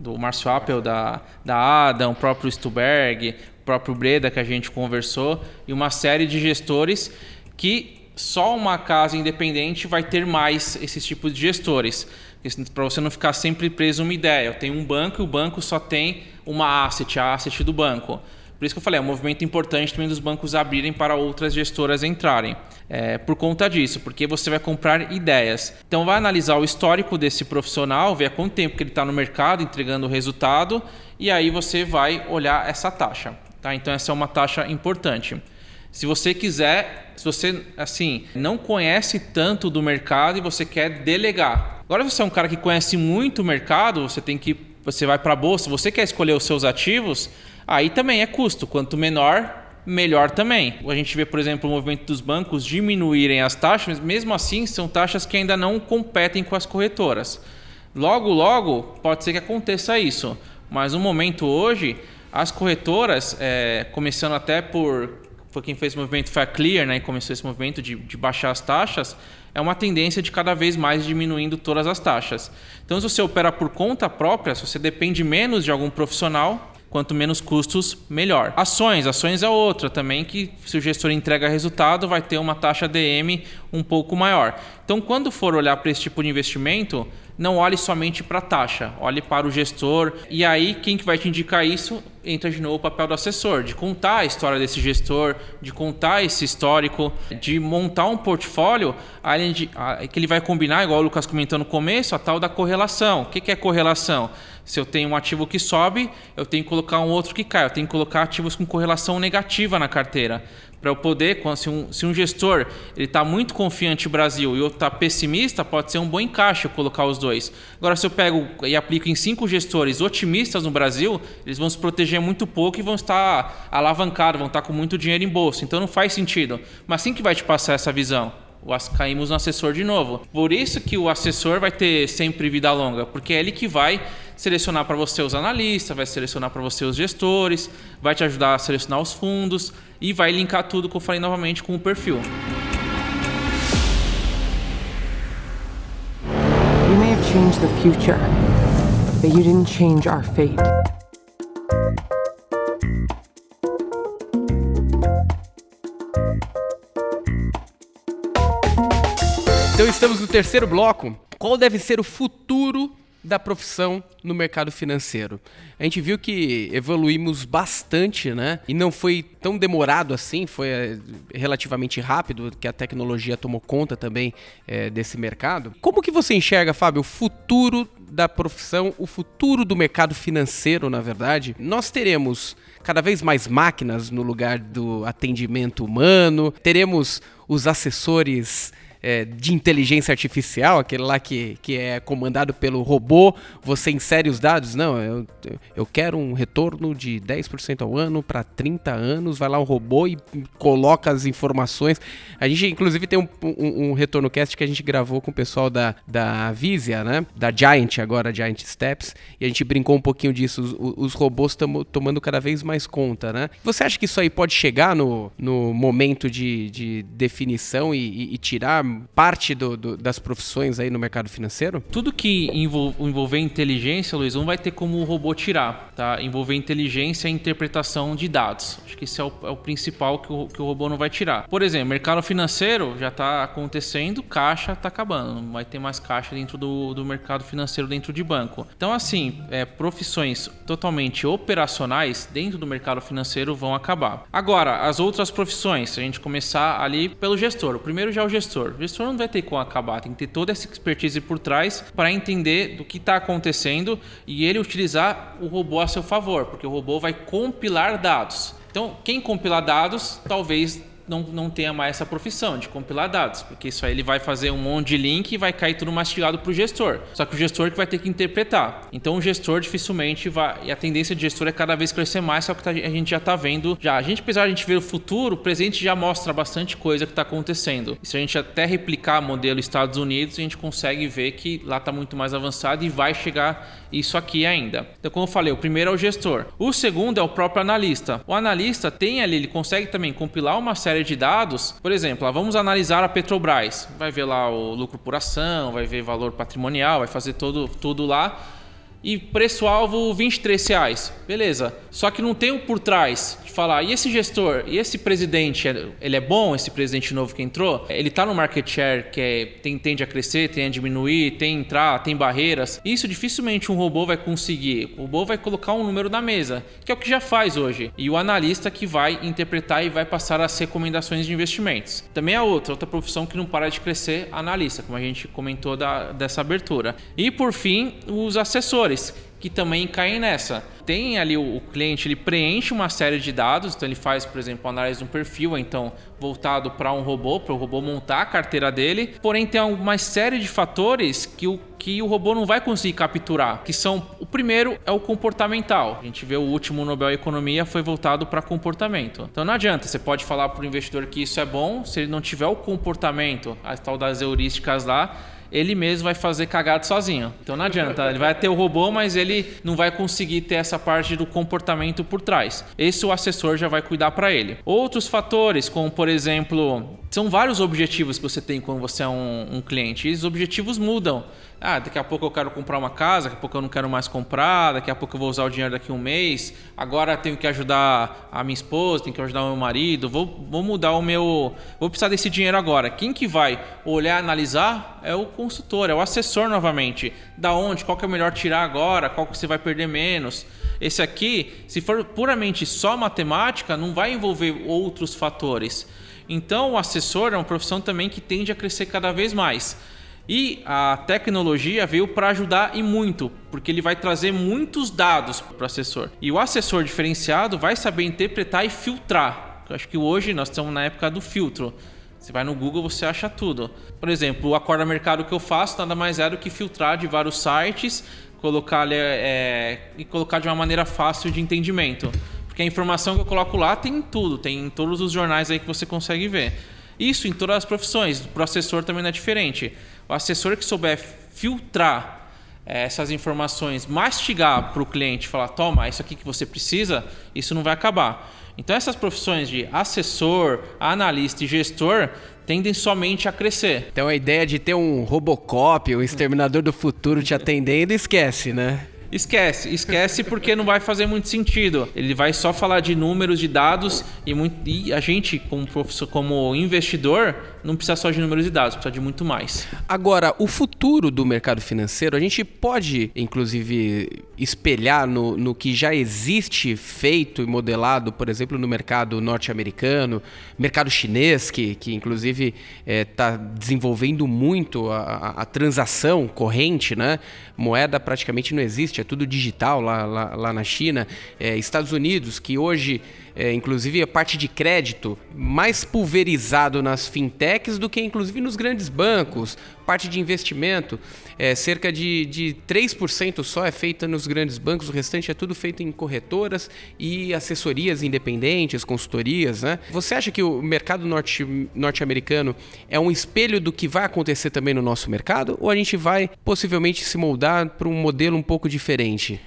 do Márcio Apple, da, da Adam, o próprio Stuberg, o próprio Breda, que a gente conversou, e uma série de gestores que só uma casa independente vai ter mais esses tipos de gestores. Para você não ficar sempre preso uma ideia. Eu tenho um banco e o banco só tem uma asset, a asset do banco. Por isso que eu falei, é um movimento importante também dos bancos abrirem para outras gestoras entrarem. É, por conta disso, porque você vai comprar ideias. Então vai analisar o histórico desse profissional, ver há quanto tempo que ele está no mercado entregando o resultado, e aí você vai olhar essa taxa. Tá? Então essa é uma taxa importante. Se você quiser, se você assim não conhece tanto do mercado e você quer delegar. Agora se você é um cara que conhece muito o mercado, você tem que você vai para a bolsa, você quer escolher os seus ativos, Aí também é custo. Quanto menor, melhor também. A gente vê, por exemplo, o movimento dos bancos diminuírem as taxas, mas mesmo assim são taxas que ainda não competem com as corretoras. Logo, logo, pode ser que aconteça isso. Mas no momento hoje, as corretoras, é, começando até por, por quem fez o movimento foi a Clear, né, começou esse movimento de, de baixar as taxas, é uma tendência de cada vez mais diminuindo todas as taxas. Então, se você opera por conta própria, se você depende menos de algum profissional, quanto menos custos, melhor. Ações, ações é outra também que se o gestor entrega resultado, vai ter uma taxa DM um pouco maior. Então, quando for olhar para esse tipo de investimento, não olhe somente para a taxa, olhe para o gestor. E aí, quem que vai te indicar isso? Entra de novo o papel do assessor, de contar a história desse gestor, de contar esse histórico, de montar um portfólio que ele vai combinar, igual o Lucas comentou no começo, a tal da correlação. O que é correlação? Se eu tenho um ativo que sobe, eu tenho que colocar um outro que cai. Eu tenho que colocar ativos com correlação negativa na carteira para eu poder, se um, se um gestor ele está muito confiante no Brasil e outro está pessimista, pode ser um bom encaixe eu colocar os dois. Agora, se eu pego e aplico em cinco gestores otimistas no Brasil, eles vão se proteger muito pouco e vão estar alavancados, vão estar com muito dinheiro em bolsa. Então não faz sentido. Mas sim que vai te passar essa visão caímos no assessor de novo. Por isso que o assessor vai ter sempre vida longa, porque é ele que vai selecionar para você os analistas, vai selecionar para você os gestores, vai te ajudar a selecionar os fundos e vai linkar tudo que eu falei novamente com o perfil. You may have changed the future, but you didn't change our fate. Então estamos no terceiro bloco. Qual deve ser o futuro da profissão no mercado financeiro? A gente viu que evoluímos bastante, né? E não foi tão demorado assim, foi é, relativamente rápido que a tecnologia tomou conta também é, desse mercado. Como que você enxerga, Fábio, o futuro da profissão, o futuro do mercado financeiro, na verdade? Nós teremos cada vez mais máquinas no lugar do atendimento humano, teremos os assessores é, de inteligência artificial, aquele lá que, que é comandado pelo robô, você insere os dados. Não, eu, eu quero um retorno de 10% ao ano para 30 anos. Vai lá um robô e coloca as informações. A gente, inclusive, tem um, um, um retorno cast que a gente gravou com o pessoal da, da Visia, né? Da Giant, agora Giant Steps. E a gente brincou um pouquinho disso. Os, os robôs estão tomando cada vez mais conta, né? Você acha que isso aí pode chegar no, no momento de, de definição e, e, e tirar parte do, do, das profissões aí no mercado financeiro? Tudo que envol envolver inteligência, Luiz, não vai ter como o robô tirar, tá? Envolver inteligência e interpretação de dados. Acho que esse é o, é o principal que o, que o robô não vai tirar. Por exemplo, mercado financeiro já está acontecendo, caixa está acabando. Não vai ter mais caixa dentro do, do mercado financeiro, dentro de banco. Então, assim, é, profissões totalmente operacionais dentro do mercado financeiro vão acabar. Agora, as outras profissões, se a gente começar ali pelo gestor. O primeiro já é o gestor. O gestor não vai ter como acabar, tem que ter toda essa expertise por trás para entender do que está acontecendo e ele utilizar o robô a seu favor, porque o robô vai compilar dados. Então, quem compilar dados, talvez não, não tenha mais essa profissão de compilar dados, porque isso aí ele vai fazer um monte de link e vai cair tudo mastigado para o gestor. Só que o gestor que vai ter que interpretar. Então o gestor dificilmente vai. E a tendência de gestor é cada vez crescer mais, só que tá, a gente já está vendo. Já, a gente, apesar de a gente ver o futuro, o presente já mostra bastante coisa que está acontecendo. E se a gente até replicar o modelo Estados Unidos, a gente consegue ver que lá está muito mais avançado e vai chegar isso aqui ainda. Então, como eu falei, o primeiro é o gestor. O segundo é o próprio analista. O analista tem ali, ele consegue também compilar uma série de dados. Por exemplo, vamos analisar a Petrobras. Vai ver lá o lucro por ação, vai ver valor patrimonial, vai fazer todo, tudo lá e preço-alvo 23 reais. Beleza. Só que não tem o por trás de falar, e esse gestor, e esse presidente, ele é bom, esse presidente novo que entrou? Ele está no market share que é, tem, tende a crescer, tende a diminuir, tem entrar, tem barreiras. Isso dificilmente um robô vai conseguir. O robô vai colocar um número na mesa, que é o que já faz hoje. E o analista que vai interpretar e vai passar as recomendações de investimentos. Também a outra, outra profissão que não para de crescer, analista, como a gente comentou da, dessa abertura. E por fim, os assessores que também caem nessa. Tem ali o, o, cliente, ele preenche uma série de dados, então ele faz, por exemplo, análise de um perfil, então voltado para um robô, para o robô montar a carteira dele. Porém, tem uma série de fatores que o, que o robô não vai conseguir capturar, que são o primeiro é o comportamental. A gente vê o último Nobel Economia foi voltado para comportamento. Então não adianta, você pode falar para o investidor que isso é bom, se ele não tiver o comportamento, a tal das heurísticas lá, ele mesmo vai fazer cagado sozinho. Então não adianta, ele vai ter o robô, mas ele não vai conseguir ter essa parte do comportamento por trás. Esse o assessor já vai cuidar para ele. Outros fatores, como por exemplo, são vários objetivos que você tem quando você é um, um cliente. E os objetivos mudam. Ah, daqui a pouco eu quero comprar uma casa, daqui a pouco eu não quero mais comprar, daqui a pouco eu vou usar o dinheiro daqui a um mês, agora tenho que ajudar a minha esposa, tenho que ajudar o meu marido, vou, vou mudar o meu. Vou precisar desse dinheiro agora. Quem que vai olhar, analisar é o consultor, é o assessor novamente. Da onde, qual que é melhor tirar agora, qual que você vai perder menos. Esse aqui, se for puramente só matemática, não vai envolver outros fatores. Então, o assessor é uma profissão também que tende a crescer cada vez mais. E a tecnologia veio para ajudar e muito, porque ele vai trazer muitos dados para o assessor. E o assessor diferenciado vai saber interpretar e filtrar. Eu acho que hoje nós estamos na época do filtro. Você vai no Google, você acha tudo. Por exemplo, o acorda mercado que eu faço nada mais é do que filtrar de vários sites, colocar é, e colocar de uma maneira fácil de entendimento. Porque a informação que eu coloco lá tem tudo, tem em todos os jornais aí que você consegue ver. Isso em todas as profissões. O assessor também não é diferente. O assessor que souber filtrar é, essas informações, mastigar para o cliente, falar, toma, isso aqui que você precisa, isso não vai acabar. Então essas profissões de assessor, analista e gestor tendem somente a crescer. Então a ideia de ter um Robocop, um exterminador do futuro te atendendo, esquece, né? Esquece, esquece porque não vai fazer muito sentido. Ele vai só falar de números, de dados e, muito, e a gente, como, professor, como investidor, não precisa só de números e dados, precisa de muito mais. Agora, o futuro do mercado financeiro, a gente pode, inclusive, espelhar no, no que já existe feito e modelado, por exemplo, no mercado norte-americano, mercado chinês, que, que inclusive está desenvolvendo muito a, a, a transação corrente, né? Moeda praticamente não existe, é tudo digital lá, lá, lá na China. É, Estados Unidos, que hoje, é, inclusive, a parte de crédito mais pulverizado nas fintechs do que, inclusive, nos grandes bancos. Parte de investimento, é, cerca de, de 3% só é feita nos grandes bancos, o restante é tudo feito em corretoras e assessorias independentes, consultorias. Né? Você acha que o mercado norte, norte-americano é um espelho do que vai acontecer também no nosso mercado? Ou a gente vai possivelmente se moldar para um modelo um pouco diferente?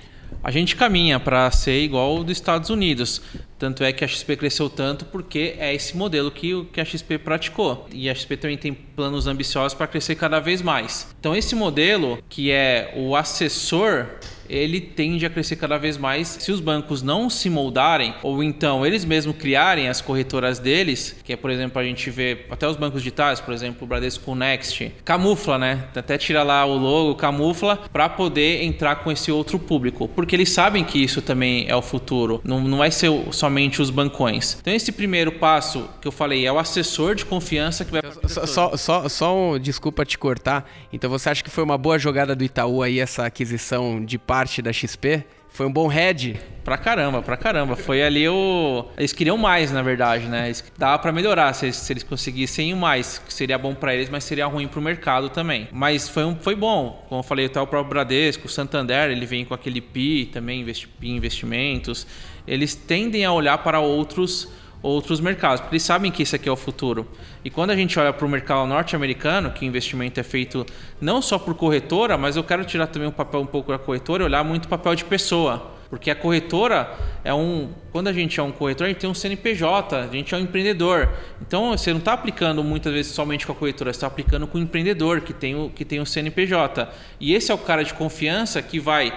A gente caminha para ser igual ao dos Estados Unidos. Tanto é que a XP cresceu tanto porque é esse modelo que, que a XP praticou. E a XP também tem planos ambiciosos para crescer cada vez mais. Então, esse modelo, que é o assessor ele tende a crescer cada vez mais se os bancos não se moldarem ou então eles mesmos criarem as corretoras deles, que é, por exemplo, a gente vê até os bancos digitais, por exemplo, o Bradesco Next, camufla, né? Até tira lá o logo, camufla para poder entrar com esse outro público, porque eles sabem que isso também é o futuro, não, não vai ser somente os bancões. Então esse primeiro passo que eu falei é o assessor de confiança que vai só, só, só, só um, desculpa te cortar. Então você acha que foi uma boa jogada do Itaú aí essa aquisição de parte da XP. Foi um bom head. Pra caramba, pra caramba. Foi ali o. Eles queriam mais, na verdade, né? Eles... Dava pra melhorar se eles, se eles conseguissem mais, seria bom para eles, mas seria ruim pro mercado também. Mas foi, um, foi bom. Como eu falei, até o próprio Bradesco, o Santander, ele vem com aquele PI também, investi... investimentos. Eles tendem a olhar para outros outros mercados, porque eles sabem que esse aqui é o futuro. E quando a gente olha para o mercado norte-americano, que o investimento é feito não só por corretora, mas eu quero tirar também o papel um pouco da corretora e olhar muito o papel de pessoa. Porque a corretora é um. Quando a gente é um corretor, a gente tem um CNPJ, a gente é um empreendedor. Então você não está aplicando muitas vezes somente com a corretora, você está aplicando com o empreendedor que tem o, que tem o CNPJ. E esse é o cara de confiança que vai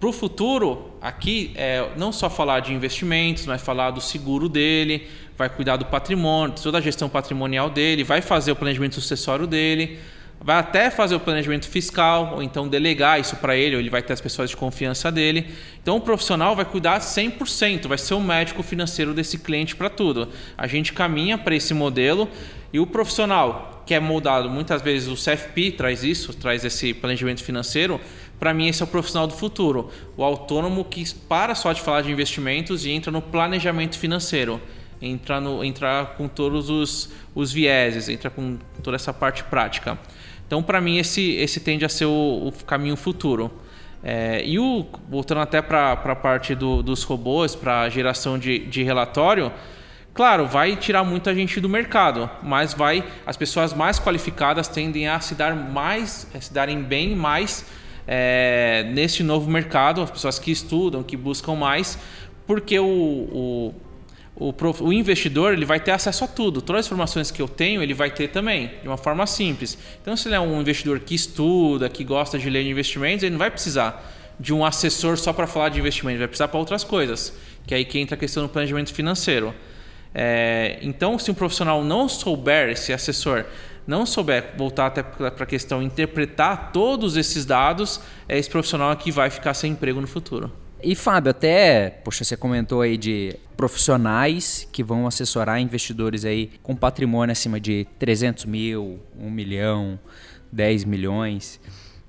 para o futuro, aqui é não só falar de investimentos, mas falar do seguro dele, vai cuidar do patrimônio, toda a gestão patrimonial dele, vai fazer o planejamento sucessório dele, vai até fazer o planejamento fiscal, ou então delegar isso para ele, ou ele vai ter as pessoas de confiança dele. Então o profissional vai cuidar 100%, vai ser o médico financeiro desse cliente para tudo. A gente caminha para esse modelo e o profissional que é moldado, muitas vezes o CFP traz isso, traz esse planejamento financeiro, para mim esse é o profissional do futuro, o autônomo que para só de falar de investimentos e entra no planejamento financeiro, entra, no, entra com todos os, os vieses, entra com toda essa parte prática. Então, para mim, esse, esse tende a ser o, o caminho futuro. É, e o, voltando até para a parte do, dos robôs, para geração de, de relatório, claro, vai tirar muita gente do mercado, mas vai as pessoas mais qualificadas tendem a se dar mais, a se darem bem mais é, nesse novo mercado, as pessoas que estudam, que buscam mais, porque o, o, o, o, investidor ele vai ter acesso a tudo. Todas as informações que eu tenho, ele vai ter também, de uma forma simples. Então, se ele é um investidor que estuda, que gosta de ler investimentos, ele não vai precisar de um assessor só para falar de investimento, vai precisar para outras coisas, que é aí que entra a questão do planejamento financeiro. É, então, se um profissional não souber, esse assessor, não souber voltar até para a questão interpretar todos esses dados, é esse profissional que vai ficar sem emprego no futuro. E Fábio, até, poxa, você comentou aí de profissionais que vão assessorar investidores aí com patrimônio acima de 300 mil, 1 milhão, 10 milhões.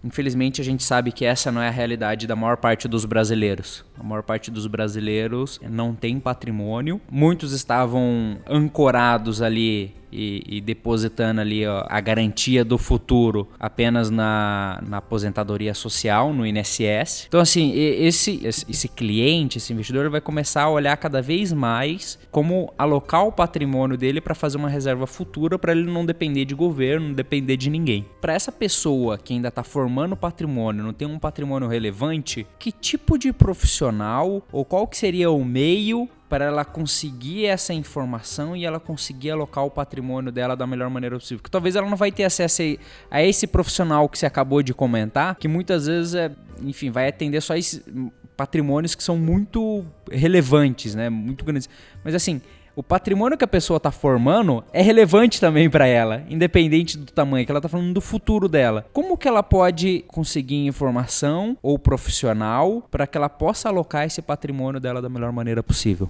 Infelizmente, a gente sabe que essa não é a realidade da maior parte dos brasileiros. A maior parte dos brasileiros não tem patrimônio. Muitos estavam ancorados ali e, e depositando ali ó, a garantia do futuro apenas na, na aposentadoria social, no INSS. Então, assim, esse, esse cliente, esse investidor, vai começar a olhar cada vez mais como alocar o patrimônio dele para fazer uma reserva futura para ele não depender de governo, não depender de ninguém. Para essa pessoa que ainda está formando patrimônio, não tem um patrimônio relevante, que tipo de profissional ou qual que seria o meio para ela conseguir essa informação e ela conseguir alocar o patrimônio dela da melhor maneira possível. Porque talvez ela não vai ter acesso a esse profissional que você acabou de comentar, que muitas vezes é, enfim, vai atender só esses patrimônios que são muito relevantes, né? Muito grandes. Mas assim, o patrimônio que a pessoa está formando é relevante também para ela, independente do tamanho, que ela está falando do futuro dela. Como que ela pode conseguir informação ou profissional para que ela possa alocar esse patrimônio dela da melhor maneira possível?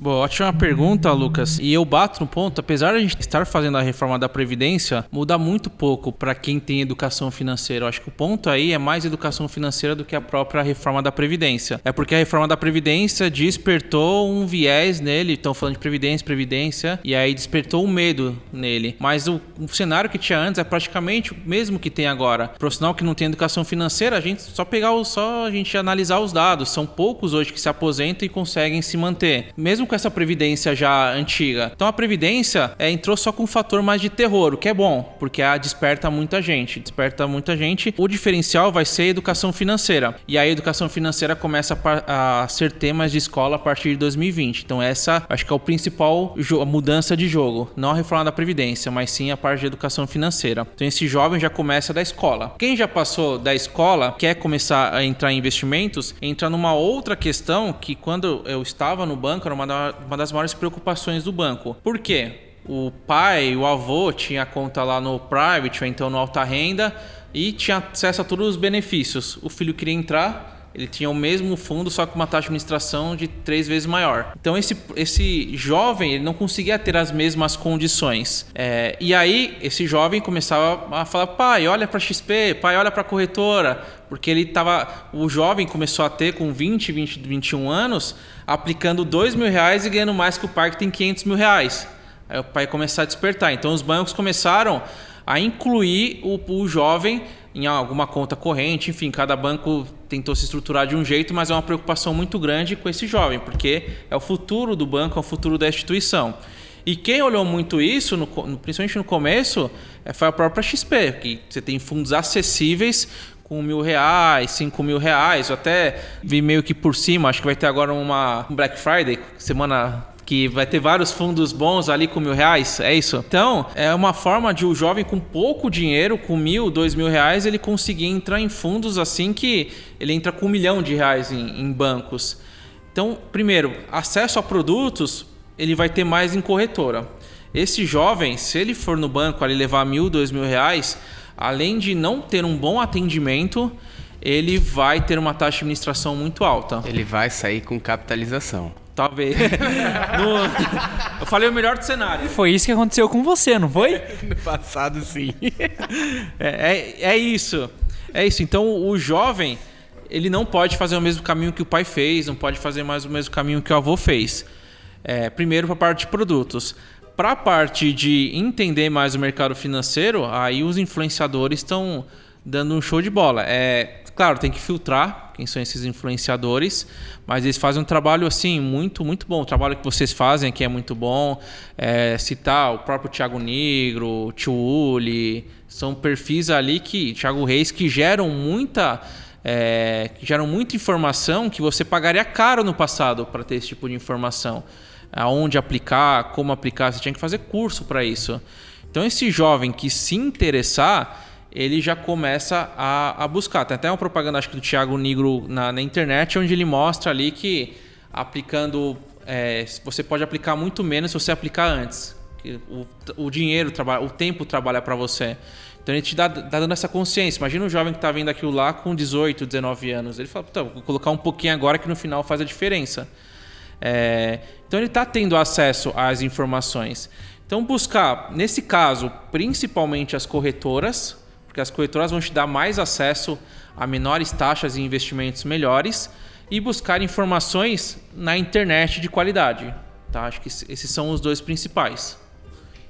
Boa, ótima pergunta, Lucas. E eu bato no ponto, apesar de a gente estar fazendo a reforma da Previdência, muda muito pouco para quem tem educação financeira. Eu acho que o ponto aí é mais educação financeira do que a própria reforma da Previdência. É porque a reforma da Previdência despertou um viés nele, estão falando de Previdência, Previdência, e aí despertou um medo nele. Mas o, o cenário que tinha antes é praticamente o mesmo que tem agora. O profissional que não tem educação financeira, a gente só pegar o, só a gente analisar os dados. São poucos hoje que se aposentam e conseguem se manter. Mesmo com essa previdência já antiga. Então a previdência é, entrou só com um fator mais de terror, o que é bom, porque a desperta muita gente, desperta muita gente. O diferencial vai ser a educação financeira. E a educação financeira começa a, a ser temas de escola a partir de 2020. Então essa acho que é o principal mudança de jogo, não a reforma da previdência, mas sim a parte de educação financeira. Então esse jovem já começa da escola. Quem já passou da escola quer começar a entrar em investimentos, entra numa outra questão que quando eu estava no banco era uma uma das maiores preocupações do banco. Por quê? O pai, o avô tinha conta lá no private ou então no alta renda e tinha acesso a todos os benefícios. O filho queria entrar, ele tinha o mesmo fundo, só com uma taxa de administração de três vezes maior. Então esse, esse jovem ele não conseguia ter as mesmas condições. É, e aí esse jovem começava a falar: pai, olha para XP, pai, olha para corretora, porque ele estava. O jovem começou a ter com 20, 20, 21 anos, aplicando dois mil reais e ganhando mais que o pai que tem 500 mil reais. Aí o pai começou a despertar. Então os bancos começaram a incluir o, o jovem em alguma conta corrente, enfim, cada banco tentou se estruturar de um jeito, mas é uma preocupação muito grande com esse jovem, porque é o futuro do banco, é o futuro da instituição. E quem olhou muito isso, no, principalmente no começo, é, foi a própria XP, que você tem fundos acessíveis com mil reais, cinco mil reais. Eu até vi meio que por cima, acho que vai ter agora uma Black Friday, semana que vai ter vários fundos bons ali com mil reais, é isso? Então, é uma forma de o um jovem com pouco dinheiro, com mil, dois mil reais, ele conseguir entrar em fundos assim que ele entra com um milhão de reais em, em bancos. Então, primeiro, acesso a produtos, ele vai ter mais em corretora. Esse jovem, se ele for no banco ali levar mil, dois mil reais, além de não ter um bom atendimento, ele vai ter uma taxa de administração muito alta. Ele vai sair com capitalização. Talvez. no... Eu falei o melhor do cenário. Foi isso que aconteceu com você, não foi? no passado, sim. é, é, é isso. É isso. Então, o jovem, ele não pode fazer o mesmo caminho que o pai fez, não pode fazer mais o mesmo caminho que o avô fez. É, primeiro, para a parte de produtos. Para a parte de entender mais o mercado financeiro, aí os influenciadores estão dando um show de bola. É, claro, tem que filtrar quem são esses influenciadores, mas eles fazem um trabalho assim muito, muito bom. O trabalho que vocês fazem aqui é muito bom. É, citar o próprio Thiago Negro, Tio Uli, são perfis ali que Thiago Reis que geram muita é, que geram muita informação que você pagaria caro no passado para ter esse tipo de informação. Aonde aplicar, como aplicar, você tinha que fazer curso para isso. Então esse jovem que se interessar, ele já começa a, a, buscar. Tem até uma propaganda, acho que do Thiago Negro na, na internet, onde ele mostra ali que aplicando. É, você pode aplicar muito menos se você aplicar antes. O, o dinheiro, trabalha, o tempo trabalha para você. Então ele te dá, dá, dando essa consciência. Imagina um jovem que está vendo aquilo lá com 18, 19 anos. Ele fala, vou colocar um pouquinho agora que no final faz a diferença. É, então ele está tendo acesso às informações. Então buscar, nesse caso, principalmente as corretoras, porque as corretoras vão te dar mais acesso a menores taxas e investimentos melhores e buscar informações na internet de qualidade. Tá? Acho que esses são os dois principais.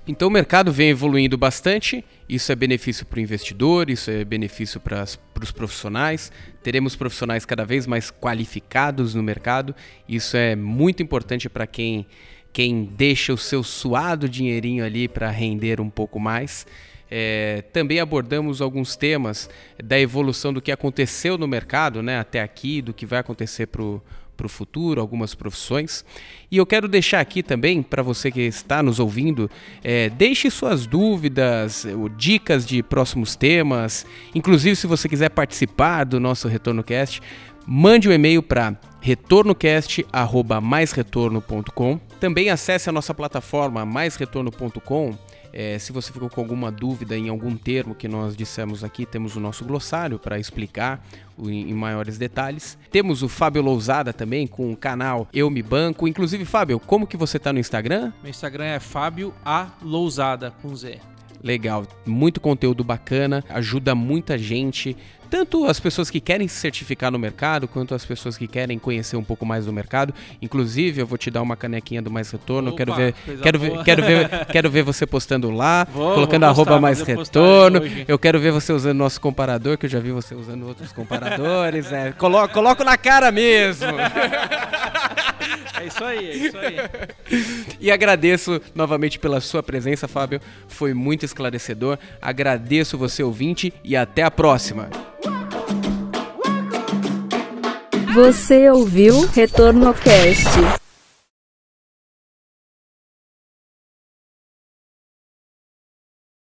Então o mercado vem evoluindo bastante, isso é benefício para o investidor, isso é benefício para os profissionais. Teremos profissionais cada vez mais qualificados no mercado, isso é muito importante para quem, quem deixa o seu suado dinheirinho ali para render um pouco mais. É, também abordamos alguns temas da evolução do que aconteceu no mercado né, até aqui, do que vai acontecer para o futuro, algumas profissões. E eu quero deixar aqui também, para você que está nos ouvindo, é, deixe suas dúvidas, dicas de próximos temas. Inclusive, se você quiser participar do nosso Retorno Cast, mande um e-mail para retornocast@maisretorno.com. Também acesse a nossa plataforma maisretorno.com é, se você ficou com alguma dúvida em algum termo que nós dissemos aqui, temos o nosso glossário para explicar em, maiores detalhes. Temos o Fábio Lousada também com o canal Eu Me Banco. Inclusive, Fábio, como que você está no Instagram? Meu Instagram é Fábio A Lousada com Z. Legal, muito conteúdo bacana, ajuda muita gente tanto as pessoas que querem se certificar no mercado, quanto as pessoas que querem conhecer um pouco mais do mercado. Inclusive, eu vou te dar uma canequinha do Mais Retorno. Opa, quero ver, quero ver, quero ver, quero ver você postando lá, vou, colocando vou postar, arroba Mais Retorno. Eu quero ver você usando nosso comparador, que eu já vi você usando outros comparadores. é, coloco, coloco na cara mesmo. É isso aí, é isso aí. E agradeço novamente pela sua presença, Fábio. Foi muito esclarecedor. Agradeço você, ouvinte, e até a próxima. Você ouviu Retorno Cast.